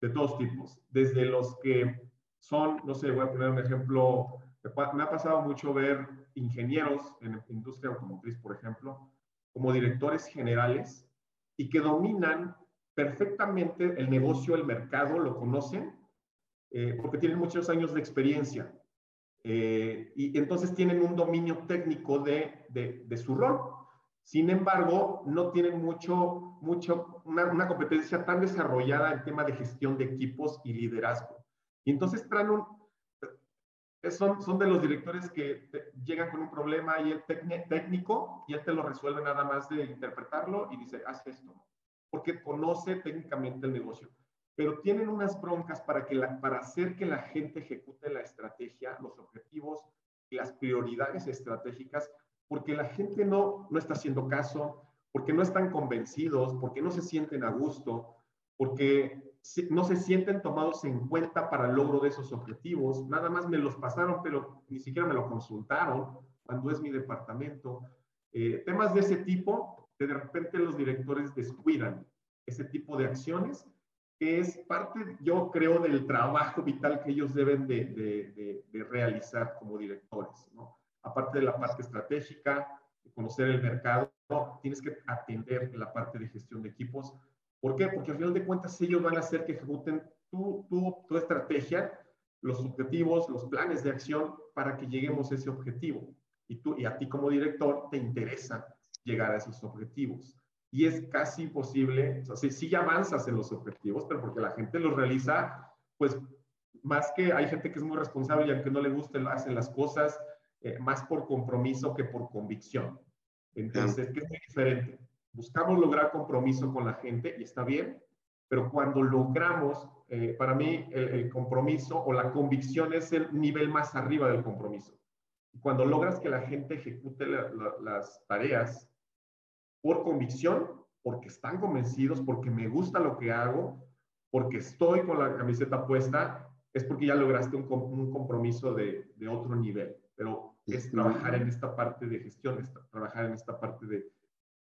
Speaker 2: de todos tipos, desde los que son, no sé, voy a poner un ejemplo, me ha pasado mucho ver ingenieros en industria automotriz, por ejemplo, como directores generales y que dominan perfectamente el negocio, el mercado, lo conocen, eh, porque tienen muchos años de experiencia. Eh, y entonces tienen un dominio técnico de, de, su rol. Sin embargo, no tienen mucho, mucho, una, una, competencia tan desarrollada en tema de gestión de equipos y liderazgo. Y entonces traen un, son, son de los directores que llegan con un problema y el técnico y él te lo resuelve nada más de interpretarlo y dice, haz esto, porque conoce técnicamente el negocio. Pero tienen unas broncas para, que para hacer que la gente ejecute la estrategia, los objetivos y las prioridades estratégicas, porque la gente no, no está haciendo caso, porque no están convencidos, porque no se sienten a gusto, porque no se sienten tomados en cuenta para el logro de esos objetivos. Nada más me los pasaron, pero ni siquiera me lo consultaron cuando es mi departamento. Eh, temas de ese tipo, que de repente los directores descuidan ese tipo de acciones, que es parte, yo creo, del trabajo vital que ellos deben de, de, de, realizar como directores. Aparte de la parte estratégica, conocer el mercado, tienes que atender la parte de gestión de equipos ¿Por qué? Porque al final de cuentas ellos van a hacer que ejecuten tu, tu, tu estrategia, los objetivos, los planes de acción para que lleguemos a ese objetivo. Y, tú, y a ti como director te interesa llegar a esos objetivos. Y es casi imposible, o sea, sí, ya avanzas en los objetivos, pero porque la gente los realiza, pues más que hay gente que es muy responsable y aunque no le guste, hacen las cosas eh, más por compromiso que por convicción. Entonces, ¿qué es muy diferente? Buscamos lograr compromiso con la gente y está bien, pero cuando logramos, eh, para mí el, compromiso o la convicción es el nivel más arriba del compromiso. Cuando logras que la gente ejecute las tareas por convicción, porque están convencidos, porque me gusta lo que hago, porque estoy con la camiseta puesta, es porque ya lograste un, un compromiso de, de, otro nivel. Pero es trabajar en esta parte de gestión, es trabajar en esta parte de,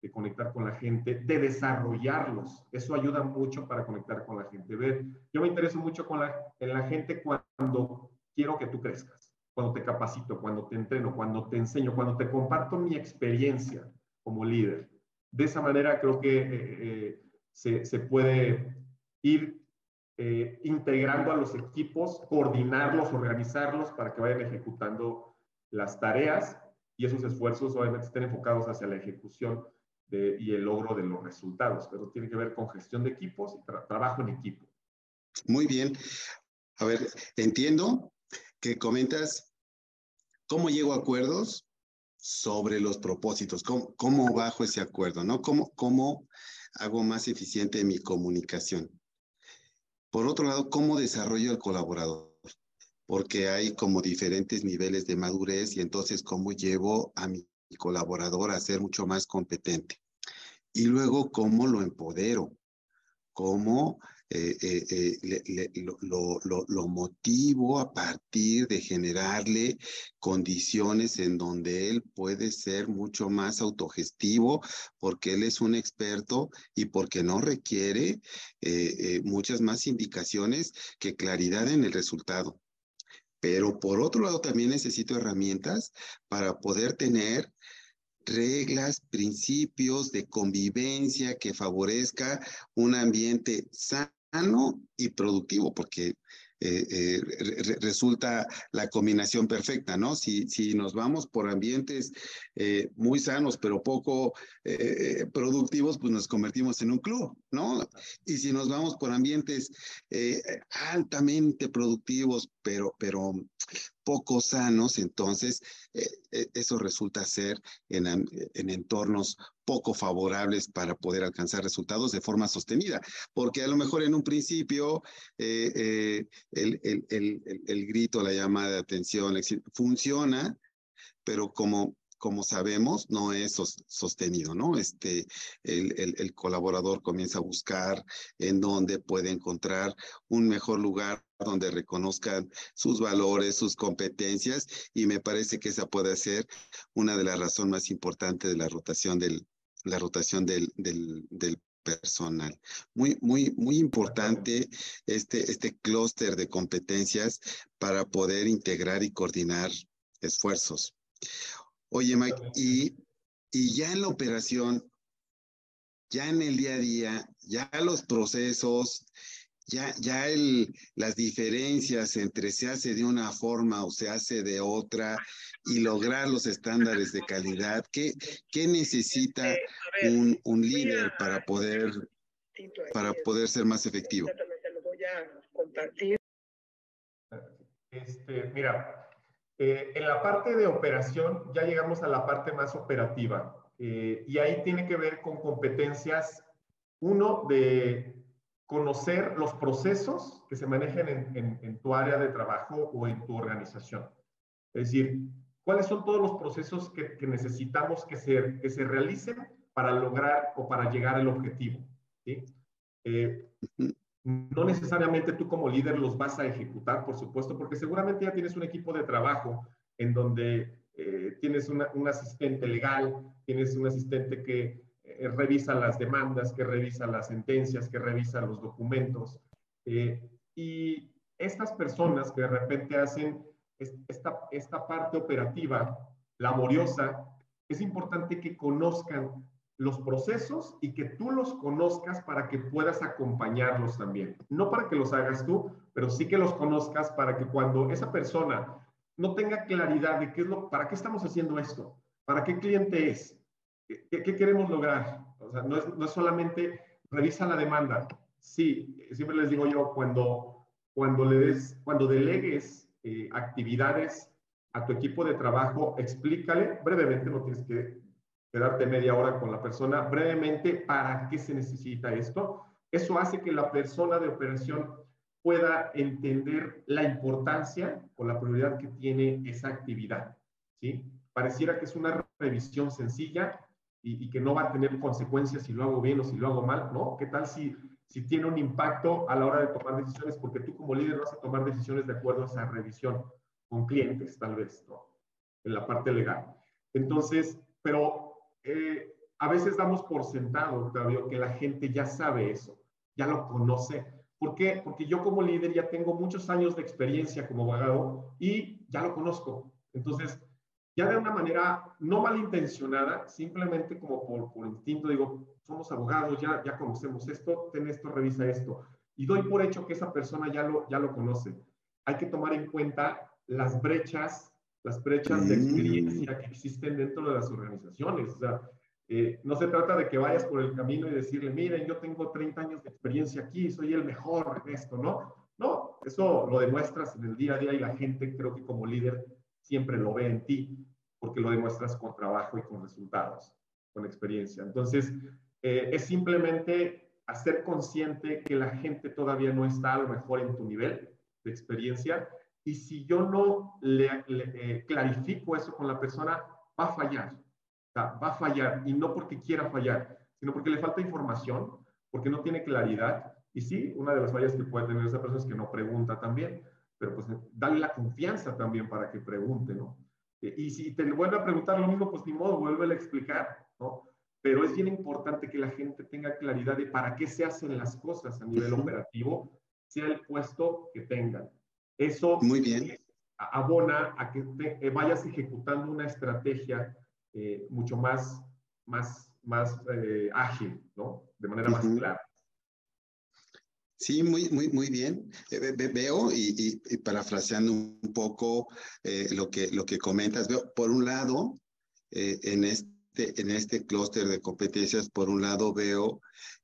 Speaker 2: de conectar con la gente, de desarrollarlos. Eso ayuda mucho para conectar con la gente. Ver, yo me intereso mucho con la, en la gente cuando quiero que tú crezcas, cuando te capacito, cuando te entreno, cuando te enseño, cuando te comparto mi experiencia como líder. De esa manera creo que eh, eh, se, se, puede ir eh, integrando a los equipos, coordinarlos, organizarlos para que vayan ejecutando las tareas y esos esfuerzos obviamente estén enfocados hacia la ejecución y el logro de los resultados, pero tiene que ver con gestión de equipos y trabajo en equipo.
Speaker 3: Muy bien. A ver, entiendo que comentas cómo llego a acuerdos sobre los propósitos, cómo, bajo ese acuerdo, ¿no? ¿Cómo, ¿Cómo hago más eficiente mi comunicación? Por otro lado, ¿cómo desarrollo el colaborador? Porque hay como diferentes niveles de madurez y entonces cómo llevo a mi colaborador a ser mucho más competente. Y luego, ¿cómo lo empodero? ¿Cómo eh, eh, eh, lo, lo, motivo a partir de generarle condiciones en donde él puede ser mucho más autogestivo porque él es un experto y porque no requiere muchas más indicaciones que claridad en el resultado. Pero por otro lado también necesito herramientas para poder tener reglas, principios de convivencia que favorezca un ambiente sano y productivo, porque eh, eh, resulta la combinación perfecta, ¿no? Si, si nos vamos por ambientes eh, muy sanos, pero poco productivos, pues nos convertimos en un club, ¿no? Y si nos vamos por ambientes altamente productivos, pero, pero poco sanos, entonces eso resulta ser en, en entornos poco favorables para poder alcanzar resultados de forma sostenida, porque a lo mejor en un principio eh, eh, el, el, el, el, grito, la llamada de atención funciona, pero como como sabemos, no es sostenido, ¿no? Este, el, el, colaborador comienza a buscar en dónde puede encontrar un mejor lugar donde reconozcan sus valores, sus competencias, y me parece que esa puede ser una de las razones más importantes de la rotación del, la rotación del, del, personal. Muy, muy, muy importante este, este clúster de competencias para poder integrar y coordinar esfuerzos. Oye, Mike, y, y ya en la operación, ya en el día a día, ya los procesos, ya, ya el, las diferencias entre se hace de una forma o se hace de otra y lograr los estándares de calidad, ¿qué, qué necesita un, un líder para poder, para poder ser más efectivo?
Speaker 4: Lo voy a compartir.
Speaker 2: Este, mira, eh, en la parte de operación ya llegamos a la parte más operativa eh, y ahí tiene que ver con competencias, uno, de conocer los procesos que se manejan en, tu área de trabajo o en tu organización. Es decir, cuáles son todos los procesos que, necesitamos que se, que se realicen para lograr o para llegar al objetivo. Eh, no necesariamente tú como líder los vas a ejecutar, por supuesto, porque seguramente ya tienes un equipo de trabajo en donde eh, tienes un asistente legal, tienes un asistente que eh, revisa las demandas, que revisa las sentencias, que revisa los documentos. Eh, y estas personas que de repente hacen esta, esta parte operativa laboriosa, es importante que conozcan los procesos y que tú los conozcas para que puedas acompañarlos también. No para que los hagas tú, pero sí que los conozcas para que cuando esa persona no tenga claridad de qué es lo, para qué estamos haciendo esto, para qué cliente es, ¿Qué, queremos lograr? O sea, no es, no solamente revisa la demanda. Sí, siempre les digo yo, cuando, cuando, le des, cuando delegues eh, actividades a tu equipo de trabajo, explícale brevemente, no tienes que quedarte media hora con la persona, brevemente para qué se necesita esto. Eso hace que la persona de operación pueda entender la importancia o la prioridad que tiene esa actividad. ¿sí? Pareciera que es una revisión sencilla, y, que no va a tener consecuencias si lo hago bien o si lo hago mal, ¿no? ¿Qué tal si, si tiene un impacto a la hora de tomar decisiones? Porque tú como líder vas a tomar decisiones de acuerdo a esa revisión con clientes, tal vez, ¿no? En la parte legal. Entonces, pero eh, a veces damos por sentado, Octavio, que la gente ya sabe eso, ya lo conoce. ¿Por qué? Porque yo como líder ya tengo muchos años de experiencia como abogado y ya lo conozco. Entonces, ya de una manera no malintencionada, simplemente como por, por instinto, digo, somos abogados, ya, ya conocemos esto, ten esto, revisa esto. Y doy por hecho que esa persona ya lo, ya lo conoce. Hay que tomar en cuenta las brechas, las brechas de experiencia que existen dentro de las organizaciones. O sea, eh, no se trata de que vayas por el camino y decirle, miren, yo tengo 30 años de experiencia aquí, soy el mejor en esto, ¿no? No, eso lo demuestras en el día a día y la gente creo que como líder siempre lo ve en ti, porque lo demuestras con trabajo y con resultados, con experiencia. Entonces, eh, es simplemente hacer consciente que la gente todavía no está a lo mejor en tu nivel de experiencia y si yo no le, eh, clarifico eso con la persona, va a fallar. va a fallar y no porque quiera fallar, sino porque le falta información, porque no tiene claridad. Y sí, una de las fallas que puede tener esa persona es que no pregunta también pero pues dale la confianza también para que pregunte, ¿no? Eh, y si te vuelve a preguntar lo mismo, pues ni modo, vuelve a explicar, ¿no? Pero es bien importante que la gente tenga claridad de para qué se hacen las cosas a nivel operativo, sea el puesto que tengan. Eso
Speaker 3: Muy bien.
Speaker 2: abona a que eh, vayas ejecutando una estrategia eh, mucho más, más, más ágil, ¿no? De manera más clara.
Speaker 3: Sí, muy, muy, muy bien. Eh, veo y, parafraseando un poco eh, lo, que, lo que comentas, veo, por un lado, eh, en este, en este clúster de competencias, por un lado veo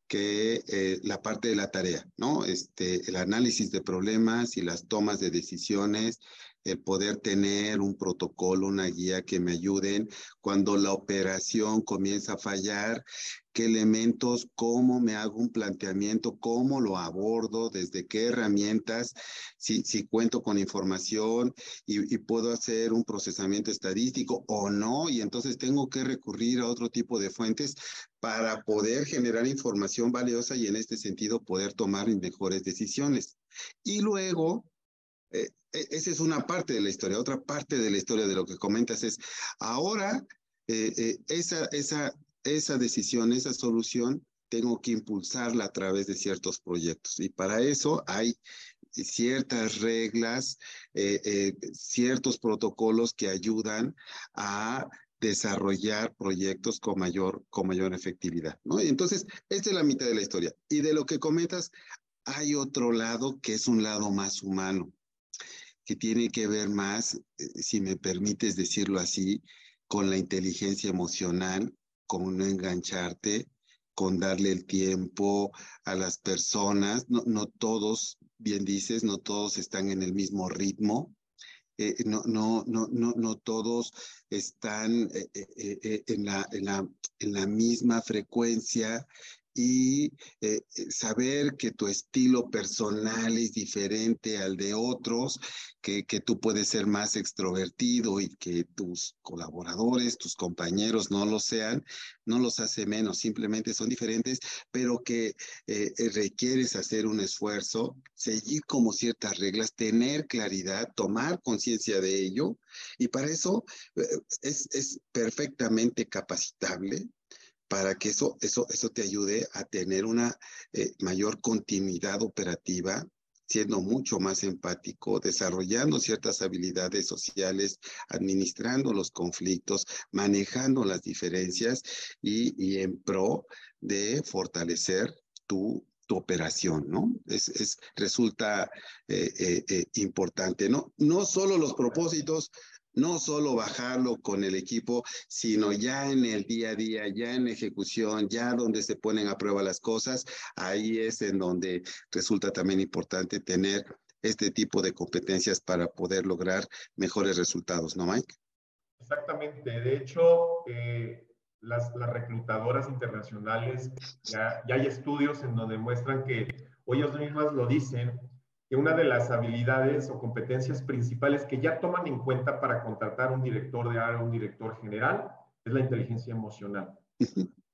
Speaker 3: que la parte de la tarea, ¿no? Este, el análisis de problemas y las tomas de decisiones, el poder tener un protocolo, una guía que me ayuden cuando la operación comienza a fallar, qué elementos, cómo me hago un planteamiento, cómo lo abordo, desde qué herramientas, si, si cuento con información y, y, puedo hacer un procesamiento estadístico o no, y entonces tengo que recurrir a otro tipo de fuentes para poder generar información valiosa y en este sentido poder tomar mejores decisiones. Y luego, eh, e, esa es una parte de la historia. Otra parte de la historia de lo que comentas es, ahora eh, eh, esa, esa, esa decisión, esa solución, tengo que impulsarla a través de ciertos proyectos. Y para eso hay ciertas reglas, eh, eh, ciertos protocolos que ayudan a desarrollar proyectos con mayor, con mayor efectividad, entonces, esta es la mitad de la historia. Y de lo que comentas, hay otro lado que es un lado más humano, que tiene que ver más, eh, si me permites decirlo así, con la inteligencia emocional, con no engancharte, con darle el tiempo a las personas. No, no todos, bien dices, no todos están en el mismo ritmo. Eh, no, no, no, no, no todos están eh, eh, en la misma frecuencia y eh, eh, saber que tu estilo personal es diferente al de otros, que, que, tú puedes ser más extrovertido y que tus colaboradores, tus compañeros no lo sean, no los hace menos, simplemente son diferentes, pero que eh, requieres hacer un esfuerzo, seguir como ciertas reglas, tener claridad, tomar conciencia de ello, y para eso es, es perfectamente capacitable para que eso, eso, eso te ayude a tener una eh, mayor continuidad operativa, siendo mucho más empático, desarrollando ciertas habilidades sociales, administrando los conflictos, manejando las diferencias y, en pro de fortalecer tu, tu operación, ¿no? Es, es resulta eh, eh, importante, ¿no? No solo los propósitos, no solo bajarlo con el equipo, sino ya en el día a día, ya en ejecución, ya donde se ponen a prueba las cosas, ahí es en donde resulta también importante tener este tipo de competencias para poder lograr mejores resultados, ¿no, Mike?
Speaker 2: Exactamente. De hecho, eh, las, reclutadoras internacionales, ya, ya hay estudios en donde muestran que, o mismas lo dicen, que una de las habilidades o competencias principales que ya toman en cuenta para contratar un director de área un director general es la inteligencia emocional,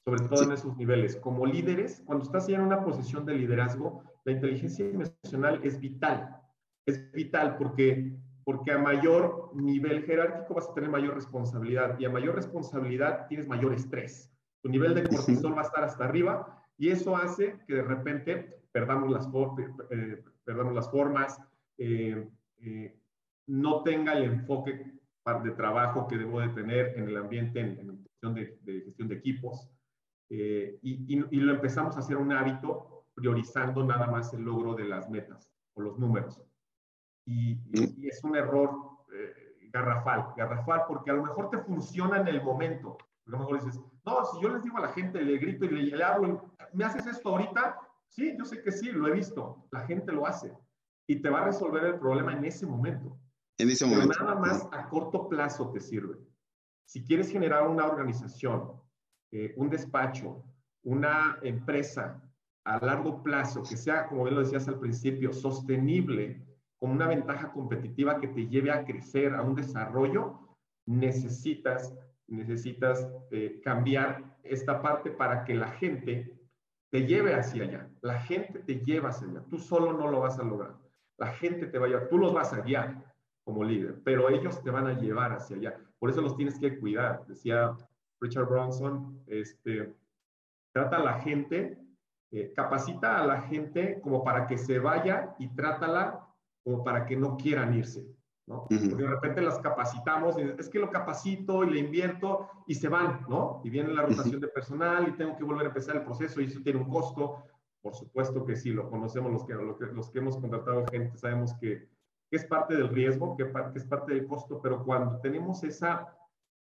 Speaker 2: sobre todo en esos niveles. Como líderes, cuando estás ya en una posición de liderazgo, la inteligencia emocional es vital. Es vital porque, porque a mayor nivel jerárquico vas a tener mayor responsabilidad y a mayor responsabilidad tienes mayor estrés. Tu nivel de cortisol va a estar hasta arriba y eso hace que de repente perdamos las, eh, perdamos las formas, eh, eh, no tenga el enfoque de trabajo que debo de tener en el ambiente, en, en cuestión de, de, gestión de equipos, eh, y, y, y, lo empezamos a hacer un hábito priorizando nada más el logro de las metas o los números. Y, y es un error garrafal, garrafal, porque a lo mejor te funciona en el momento. A lo mejor dices, no, si yo les digo a la gente, le grito y le, le hablo, ¿me haces esto ahorita? Sí, yo sé que sí, lo he visto. La gente lo hace. Y te va a resolver el problema en ese momento.
Speaker 3: En ese momento.
Speaker 2: Pero nada más a corto plazo te sirve. Si quieres generar una organización, eh, un despacho, una empresa a largo plazo que sea, como bien lo decías al principio, sostenible, con una ventaja competitiva que te lleve a crecer, a un desarrollo, necesitas, necesitas eh, cambiar esta parte para que la gente te lleve hacia allá. La gente te lleva hacia allá. Tú solo no lo vas a lograr. La gente te va a llevar. Tú los vas a guiar como líder, pero ellos te van a llevar hacia allá. Por eso los tienes que cuidar. Decía Richard Bronson, este, trata a la gente, eh, capacita a la gente como para que se vaya y trátala como para que no quieran irse. ¿No? Porque de repente las capacitamos, y es que lo capacito y le invierto y se van, ¿no? Y viene la rotación de personal y tengo que volver a empezar el proceso y eso tiene un costo. Por supuesto que sí, lo conocemos los que, los que hemos contratado gente, sabemos que, que es parte del riesgo, que, que, es parte del costo, pero cuando tenemos esa,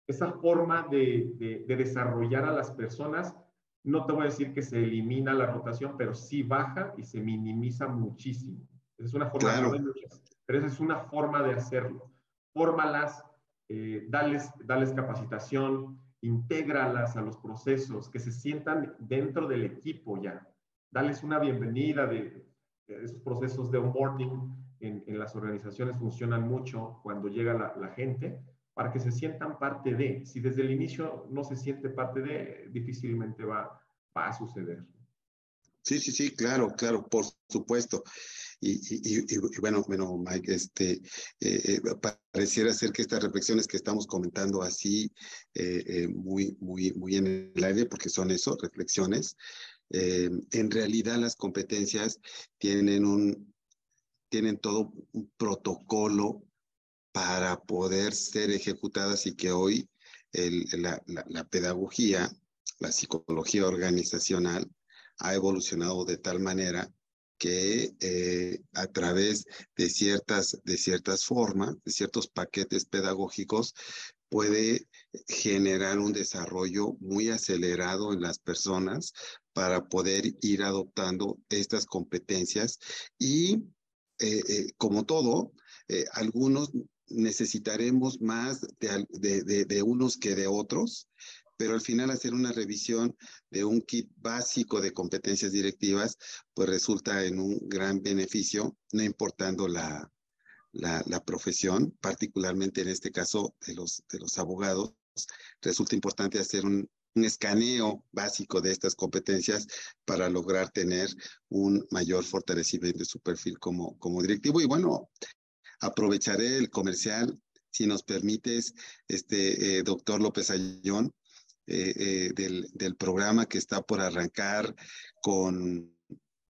Speaker 2: esa forma de, de, de desarrollar a las personas, no te voy a decir que se elimina la rotación, pero sí baja y se minimiza muchísimo. Es una forma
Speaker 3: claro.
Speaker 2: de pero esa es una forma de hacerlo. Fórmalas, eh, dales, dales capacitación, intégralas a los procesos, que se sientan dentro del equipo ya. Dales una bienvenida de, esos procesos de onboarding en, en, las organizaciones funcionan mucho cuando llega la, la gente para que se sientan parte de. Si desde el inicio no se siente parte de, difícilmente va, va a suceder.
Speaker 3: Sí, sí, sí, claro, claro, por supuesto. Y, y, y, bueno, bueno, Mike, este, eh, eh, pareciera ser que estas reflexiones que estamos comentando así, eh, muy, muy, muy en el aire, porque son eso, reflexiones, en realidad las competencias tienen un, tienen todo un protocolo para poder ser ejecutadas y que hoy la, la, pedagogía, la psicología organizacional ha evolucionado de tal manera que eh, a través de ciertas, de ciertas formas, de ciertos paquetes pedagógicos, puede generar un desarrollo muy acelerado en las personas para poder ir adoptando estas competencias y eh, eh, como todo, algunos necesitaremos más de, unos que de otros, pero al final hacer una revisión de un kit básico de competencias directivas, pues resulta en un gran beneficio, no importando la, la, profesión, particularmente en este caso de los, de los abogados, resulta importante hacer un, un escaneo básico de estas competencias para lograr tener un mayor fortalecimiento de su perfil como, como directivo. Y bueno, Aprovecharé el comercial, si nos permites, este eh, doctor López Ayón, eh, eh, del, del, programa que está por arrancar con,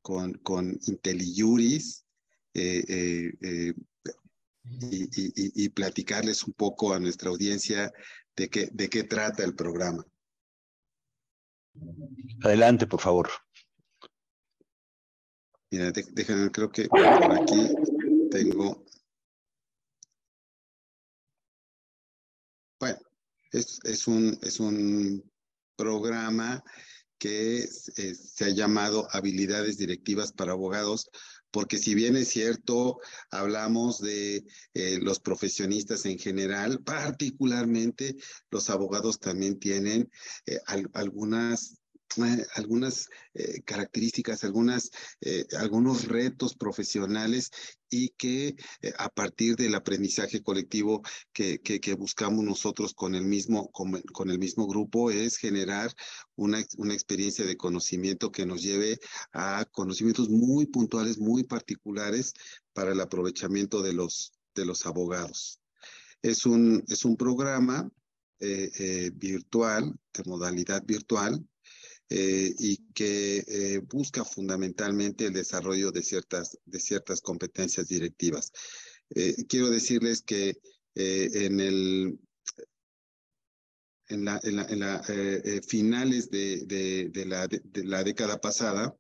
Speaker 3: con, con IntelliJuris y, y, y, platicarles un poco a nuestra audiencia de qué, de qué trata el programa.
Speaker 1: Adelante, por favor.
Speaker 3: Mira, déjenme, creo que por aquí tengo Bueno, es, un, es un programa que se ha llamado Habilidades Directivas para Abogados, porque si bien es cierto, hablamos de eh, los profesionistas en general, particularmente los abogados también tienen eh, algunas eh, algunas eh, características, algunas, eh, algunos retos profesionales y que a partir del aprendizaje colectivo que, que, buscamos nosotros con el mismo, con, con, el mismo grupo es generar una, una experiencia de conocimiento que nos lleve a conocimientos muy puntuales, muy particulares para el aprovechamiento de los, de los abogados. Es un, es un programa virtual, de modalidad virtual, eh, y que eh, busca fundamentalmente el desarrollo de ciertas, de ciertas competencias directivas. Eh, quiero decirles que en el en la, en la, finales de, de, de, la, de, la, década pasada,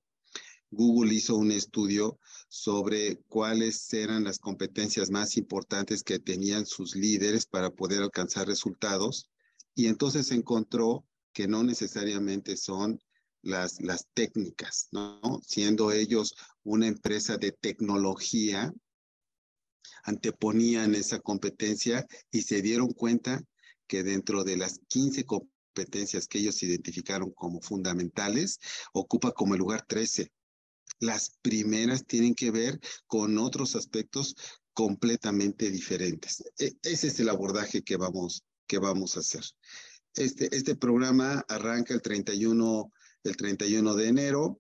Speaker 3: Google hizo un estudio sobre cuáles eran las competencias más importantes que tenían sus líderes para poder alcanzar resultados y entonces encontró que no necesariamente son las, las técnicas, ¿no? Siendo ellos una empresa de tecnología, anteponían esa competencia y se dieron cuenta que dentro de las 15 competencias que ellos identificaron como fundamentales, ocupa como el lugar 13. Las primeras tienen que ver con otros aspectos completamente diferentes. E, ese es el abordaje que vamos, que vamos a hacer. Este, este programa arranca el 31, el 31 de enero.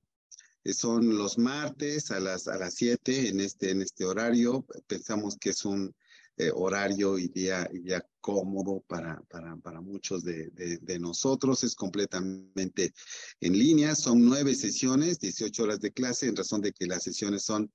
Speaker 3: Eh, son los martes a las, a las 7 en este, en este horario. Pensamos que es un eh, horario y día, día cómodo para, para, para muchos de, de, nosotros. Es completamente en línea. Son nueve sesiones, 18 horas de clase, en razón de que las sesiones son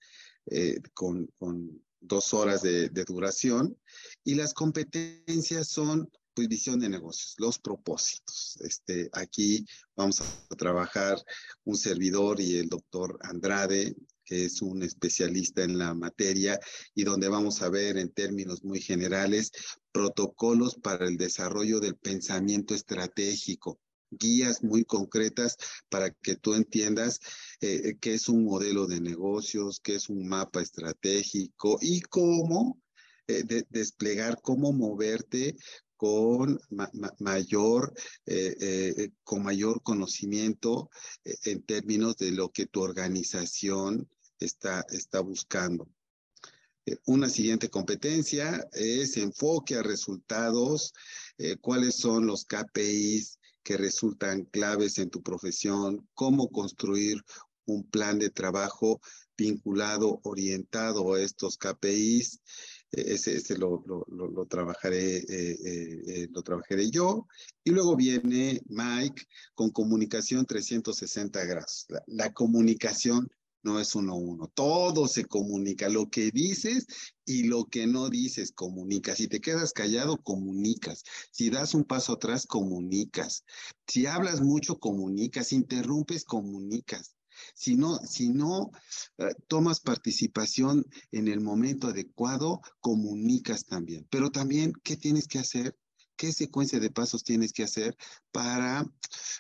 Speaker 3: eh, con, con dos horas de, de duración. Y las competencias son pues visión de negocios, los propósitos. Este, aquí vamos a trabajar un servidor y el doctor Andrade, que es un especialista en la materia y donde vamos a ver en términos muy generales protocolos para el desarrollo del pensamiento estratégico, guías muy concretas para que tú entiendas eh, qué es un modelo de negocios, qué es un mapa estratégico y cómo eh, desplegar, cómo moverte con mayor, eh, eh, con mayor conocimiento eh, en términos de lo que tu organización está, está buscando. Una siguiente competencia es enfoque a resultados, cuáles son los KPIs que resultan claves en tu profesión, cómo construir un plan de trabajo vinculado, orientado a estos KPIs, ese, ese lo, lo, lo, trabajaré, eh, lo trabajaré yo. Y luego viene Mike con comunicación 360 grados. la comunicación no es uno a uno. Todo se comunica. Lo que dices y lo que no dices, comunicas. Si te quedas callado, comunicas. Si das un paso atrás, comunicas. Si hablas mucho, comunicas. Si interrumpes, comunicas. Si no, eh, tomas participación en el momento adecuado, comunicas también. Pero también, ¿qué tienes que hacer? ¿Qué secuencia de pasos tienes que hacer para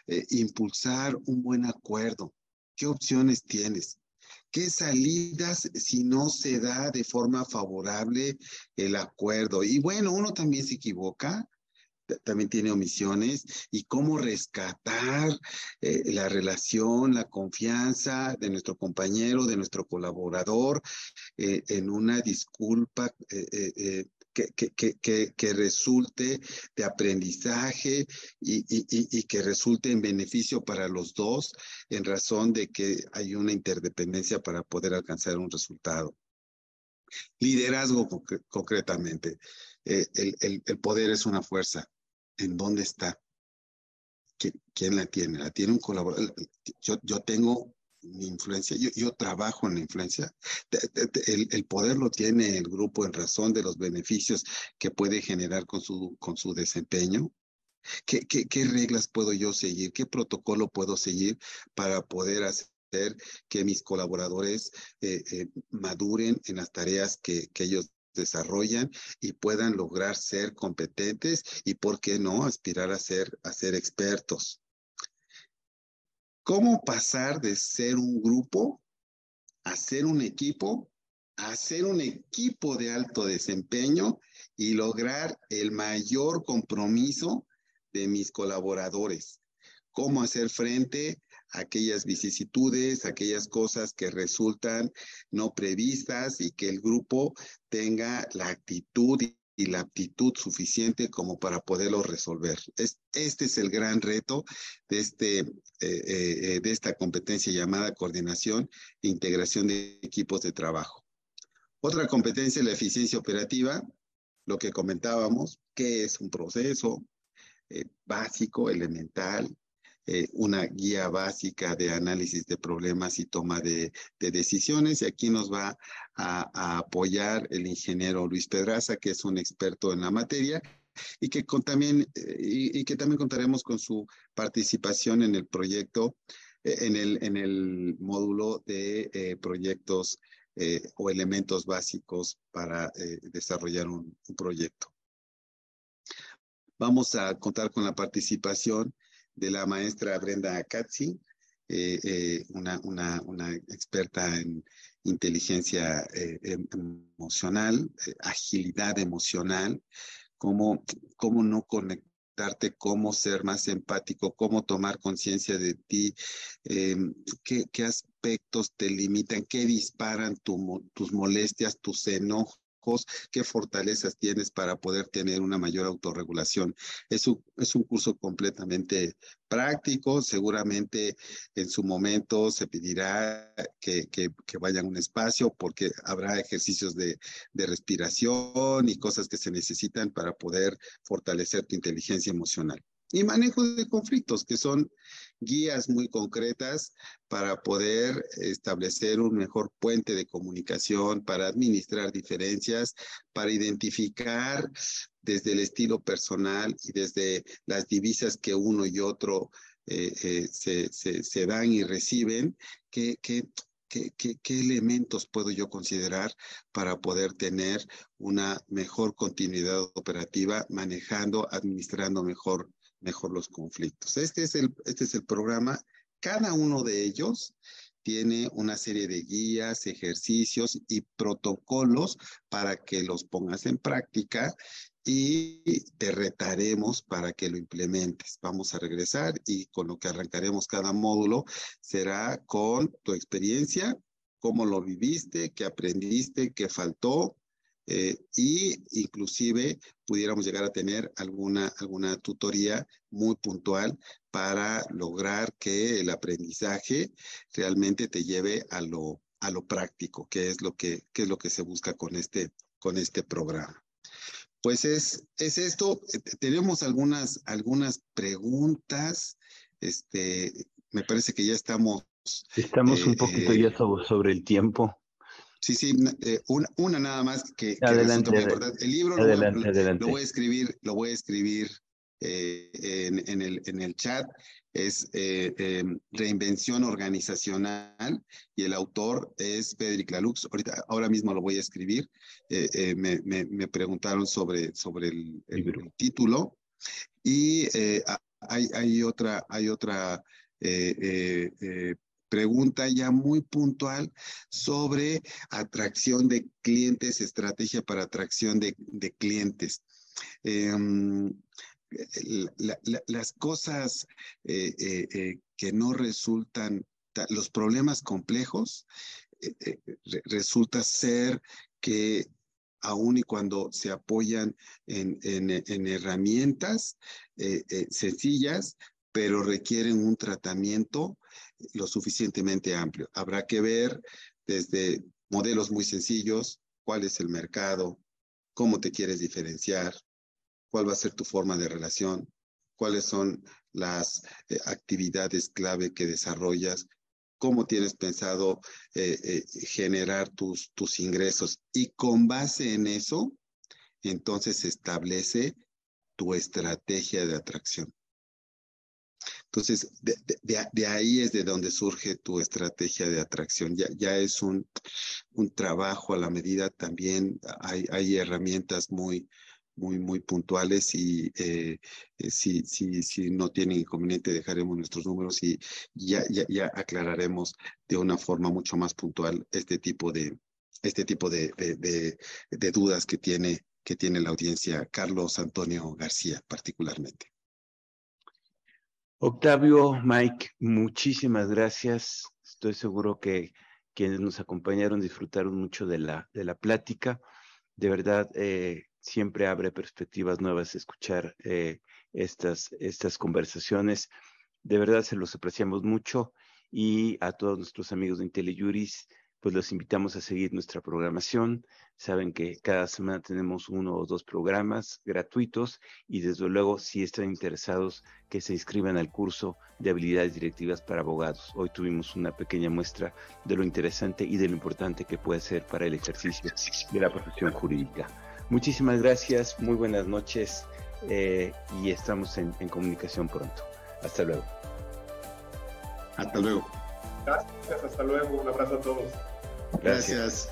Speaker 3: eh, impulsar un buen acuerdo? ¿Qué opciones tienes? ¿Qué salidas si no se da de forma favorable el acuerdo? Y bueno, uno también se equivoca, también tiene omisiones y cómo rescatar eh, la relación, la confianza de nuestro compañero, de nuestro colaborador eh, en una disculpa eh, que, resulte de aprendizaje y, que resulte en beneficio para los dos en razón de que hay una interdependencia para poder alcanzar un resultado. Liderazgo concretamente. Eh, el, poder es una fuerza. ¿En dónde está? ¿Quién, la tiene? ¿La tiene un colaborador? Yo, yo tengo mi influencia, yo, yo, trabajo en la influencia. El, el, poder lo tiene el grupo en razón de los beneficios que puede generar con su, con su desempeño. ¿Qué, qué, reglas puedo yo seguir? ¿Qué protocolo puedo seguir para poder hacer que mis colaboradores eh, eh, maduren en las tareas que, que ellos desarrollan y puedan lograr ser competentes y, ¿por qué no?, aspirar a ser, a ser expertos. ¿Cómo pasar de ser un grupo a ser un equipo, a ser un equipo de alto desempeño y lograr el mayor compromiso de mis colaboradores? ¿Cómo hacer frente aquellas vicisitudes, aquellas cosas que resultan no previstas y que el grupo tenga la actitud y la aptitud suficiente como para poderlo resolver. este es el gran reto de, este, eh, eh, de esta competencia llamada coordinación e integración de equipos de trabajo. Otra competencia es la eficiencia operativa, lo que comentábamos, que es un proceso eh, básico, elemental, eh, una guía básica de análisis de problemas y toma de, decisiones. Y aquí nos va a, apoyar el ingeniero Luis Pedraza, que es un experto en la materia y que, también, eh, y, que también contaremos con su participación en el proyecto, eh, en, el, módulo de proyectos o elementos básicos para desarrollar un proyecto. Vamos a contar con la participación de la maestra Brenda Katzi, eh, eh, una, una, experta en inteligencia eh, em, emocional, agilidad emocional, cómo, cómo no conectarte, cómo ser más empático, cómo tomar conciencia de ti, em, qué, qué, aspectos te limitan, qué disparan tus molestias, tus enojos qué fortalezas tienes para poder tener una mayor autorregulación. Es un, es un curso completamente práctico, seguramente en su momento se pedirá que, que, vayan a un espacio porque habrá ejercicios de, de respiración y cosas que se necesitan para poder fortalecer tu inteligencia emocional y manejo de conflictos, que son guías muy concretas para poder establecer un mejor puente de comunicación, para administrar diferencias, para identificar desde el estilo personal y desde las divisas que uno y otro eh, eh, se, dan y reciben, qué, qué, qué, qué elementos puedo yo considerar para poder tener una mejor continuidad operativa, manejando, administrando mejor mejor los conflictos. Este es el, este es el programa. Cada uno de ellos tiene una serie de guías, ejercicios y protocolos para que los pongas en práctica y te retaremos para que lo implementes. Vamos a regresar y con lo que arrancaremos cada módulo será con tu experiencia, cómo lo viviste, qué aprendiste, qué faltó, eh, y inclusive pudiéramos llegar a tener alguna, alguna tutoría muy puntual para lograr que el aprendizaje realmente te lleve a lo, a lo práctico, que es lo que, que es lo que se busca con este, con este programa. Pues es, es esto. Tenemos algunas, algunas preguntas. Este, me parece que ya estamos.
Speaker 1: Estamos un poquito ya sobre el tiempo.
Speaker 3: Sí, sí, eh, una, una, nada más que,
Speaker 1: que adelante, muy importante.
Speaker 3: El libro
Speaker 1: adelante,
Speaker 3: lo,
Speaker 1: adelante.
Speaker 3: lo, voy a escribir, lo voy a escribir eh, en, en, el, en el chat. Es eh, eh, Reinvención Organizacional y el autor es Pedrick Lalux. Ahorita, ahora mismo lo voy a escribir. Me, me, me, preguntaron sobre, sobre el, el, el título. Y hay, hay otra, hay otra pregunta ya muy puntual sobre atracción de clientes, estrategia para atracción de, de clientes. La, las cosas eh, eh, eh, que no resultan, los problemas complejos, re, resulta ser que aun y cuando se apoyan en, en herramientas sencillas, pero requieren un tratamiento lo suficientemente amplio. Habrá que ver desde modelos muy sencillos, cuál es el mercado, cómo te quieres diferenciar, cuál va a ser tu forma de relación, cuáles son las eh, actividades clave que desarrollas, cómo tienes pensado eh, eh, generar tus, tus ingresos. Y con base en eso, entonces establece tu estrategia de atracción. Entonces, de, de, de, ahí es de donde surge tu estrategia de atracción. Ya, ya es un, un trabajo a la medida también. Hay, hay herramientas muy, muy, muy puntuales y eh, eh, si, si, si no tienen inconveniente dejaremos nuestros números y ya, ya, ya aclararemos de una forma mucho más puntual este tipo de, este tipo de, de, de, de dudas que tiene, que tiene la audiencia, Carlos Antonio García particularmente.
Speaker 1: Octavio, Mike, muchísimas gracias. Estoy seguro que quienes nos acompañaron disfrutaron mucho de la, de la plática. De verdad, eh, siempre abre perspectivas nuevas escuchar eh, estas, estas conversaciones. De verdad se los apreciamos mucho y a todos nuestros amigos de IntelliJuris, pues los invitamos a seguir nuestra programación. Saben que cada semana tenemos uno o dos programas gratuitos y desde luego si están interesados que se inscriban al curso de habilidades directivas para abogados. Hoy tuvimos una pequeña muestra de lo interesante y de lo importante que puede ser para el ejercicio de la profesión jurídica. Muchísimas gracias, muy buenas noches eh, y estamos en, en, comunicación pronto. Hasta luego.
Speaker 3: Hasta luego.
Speaker 2: Gracias, hasta luego. Un abrazo a todos.
Speaker 3: Gracias.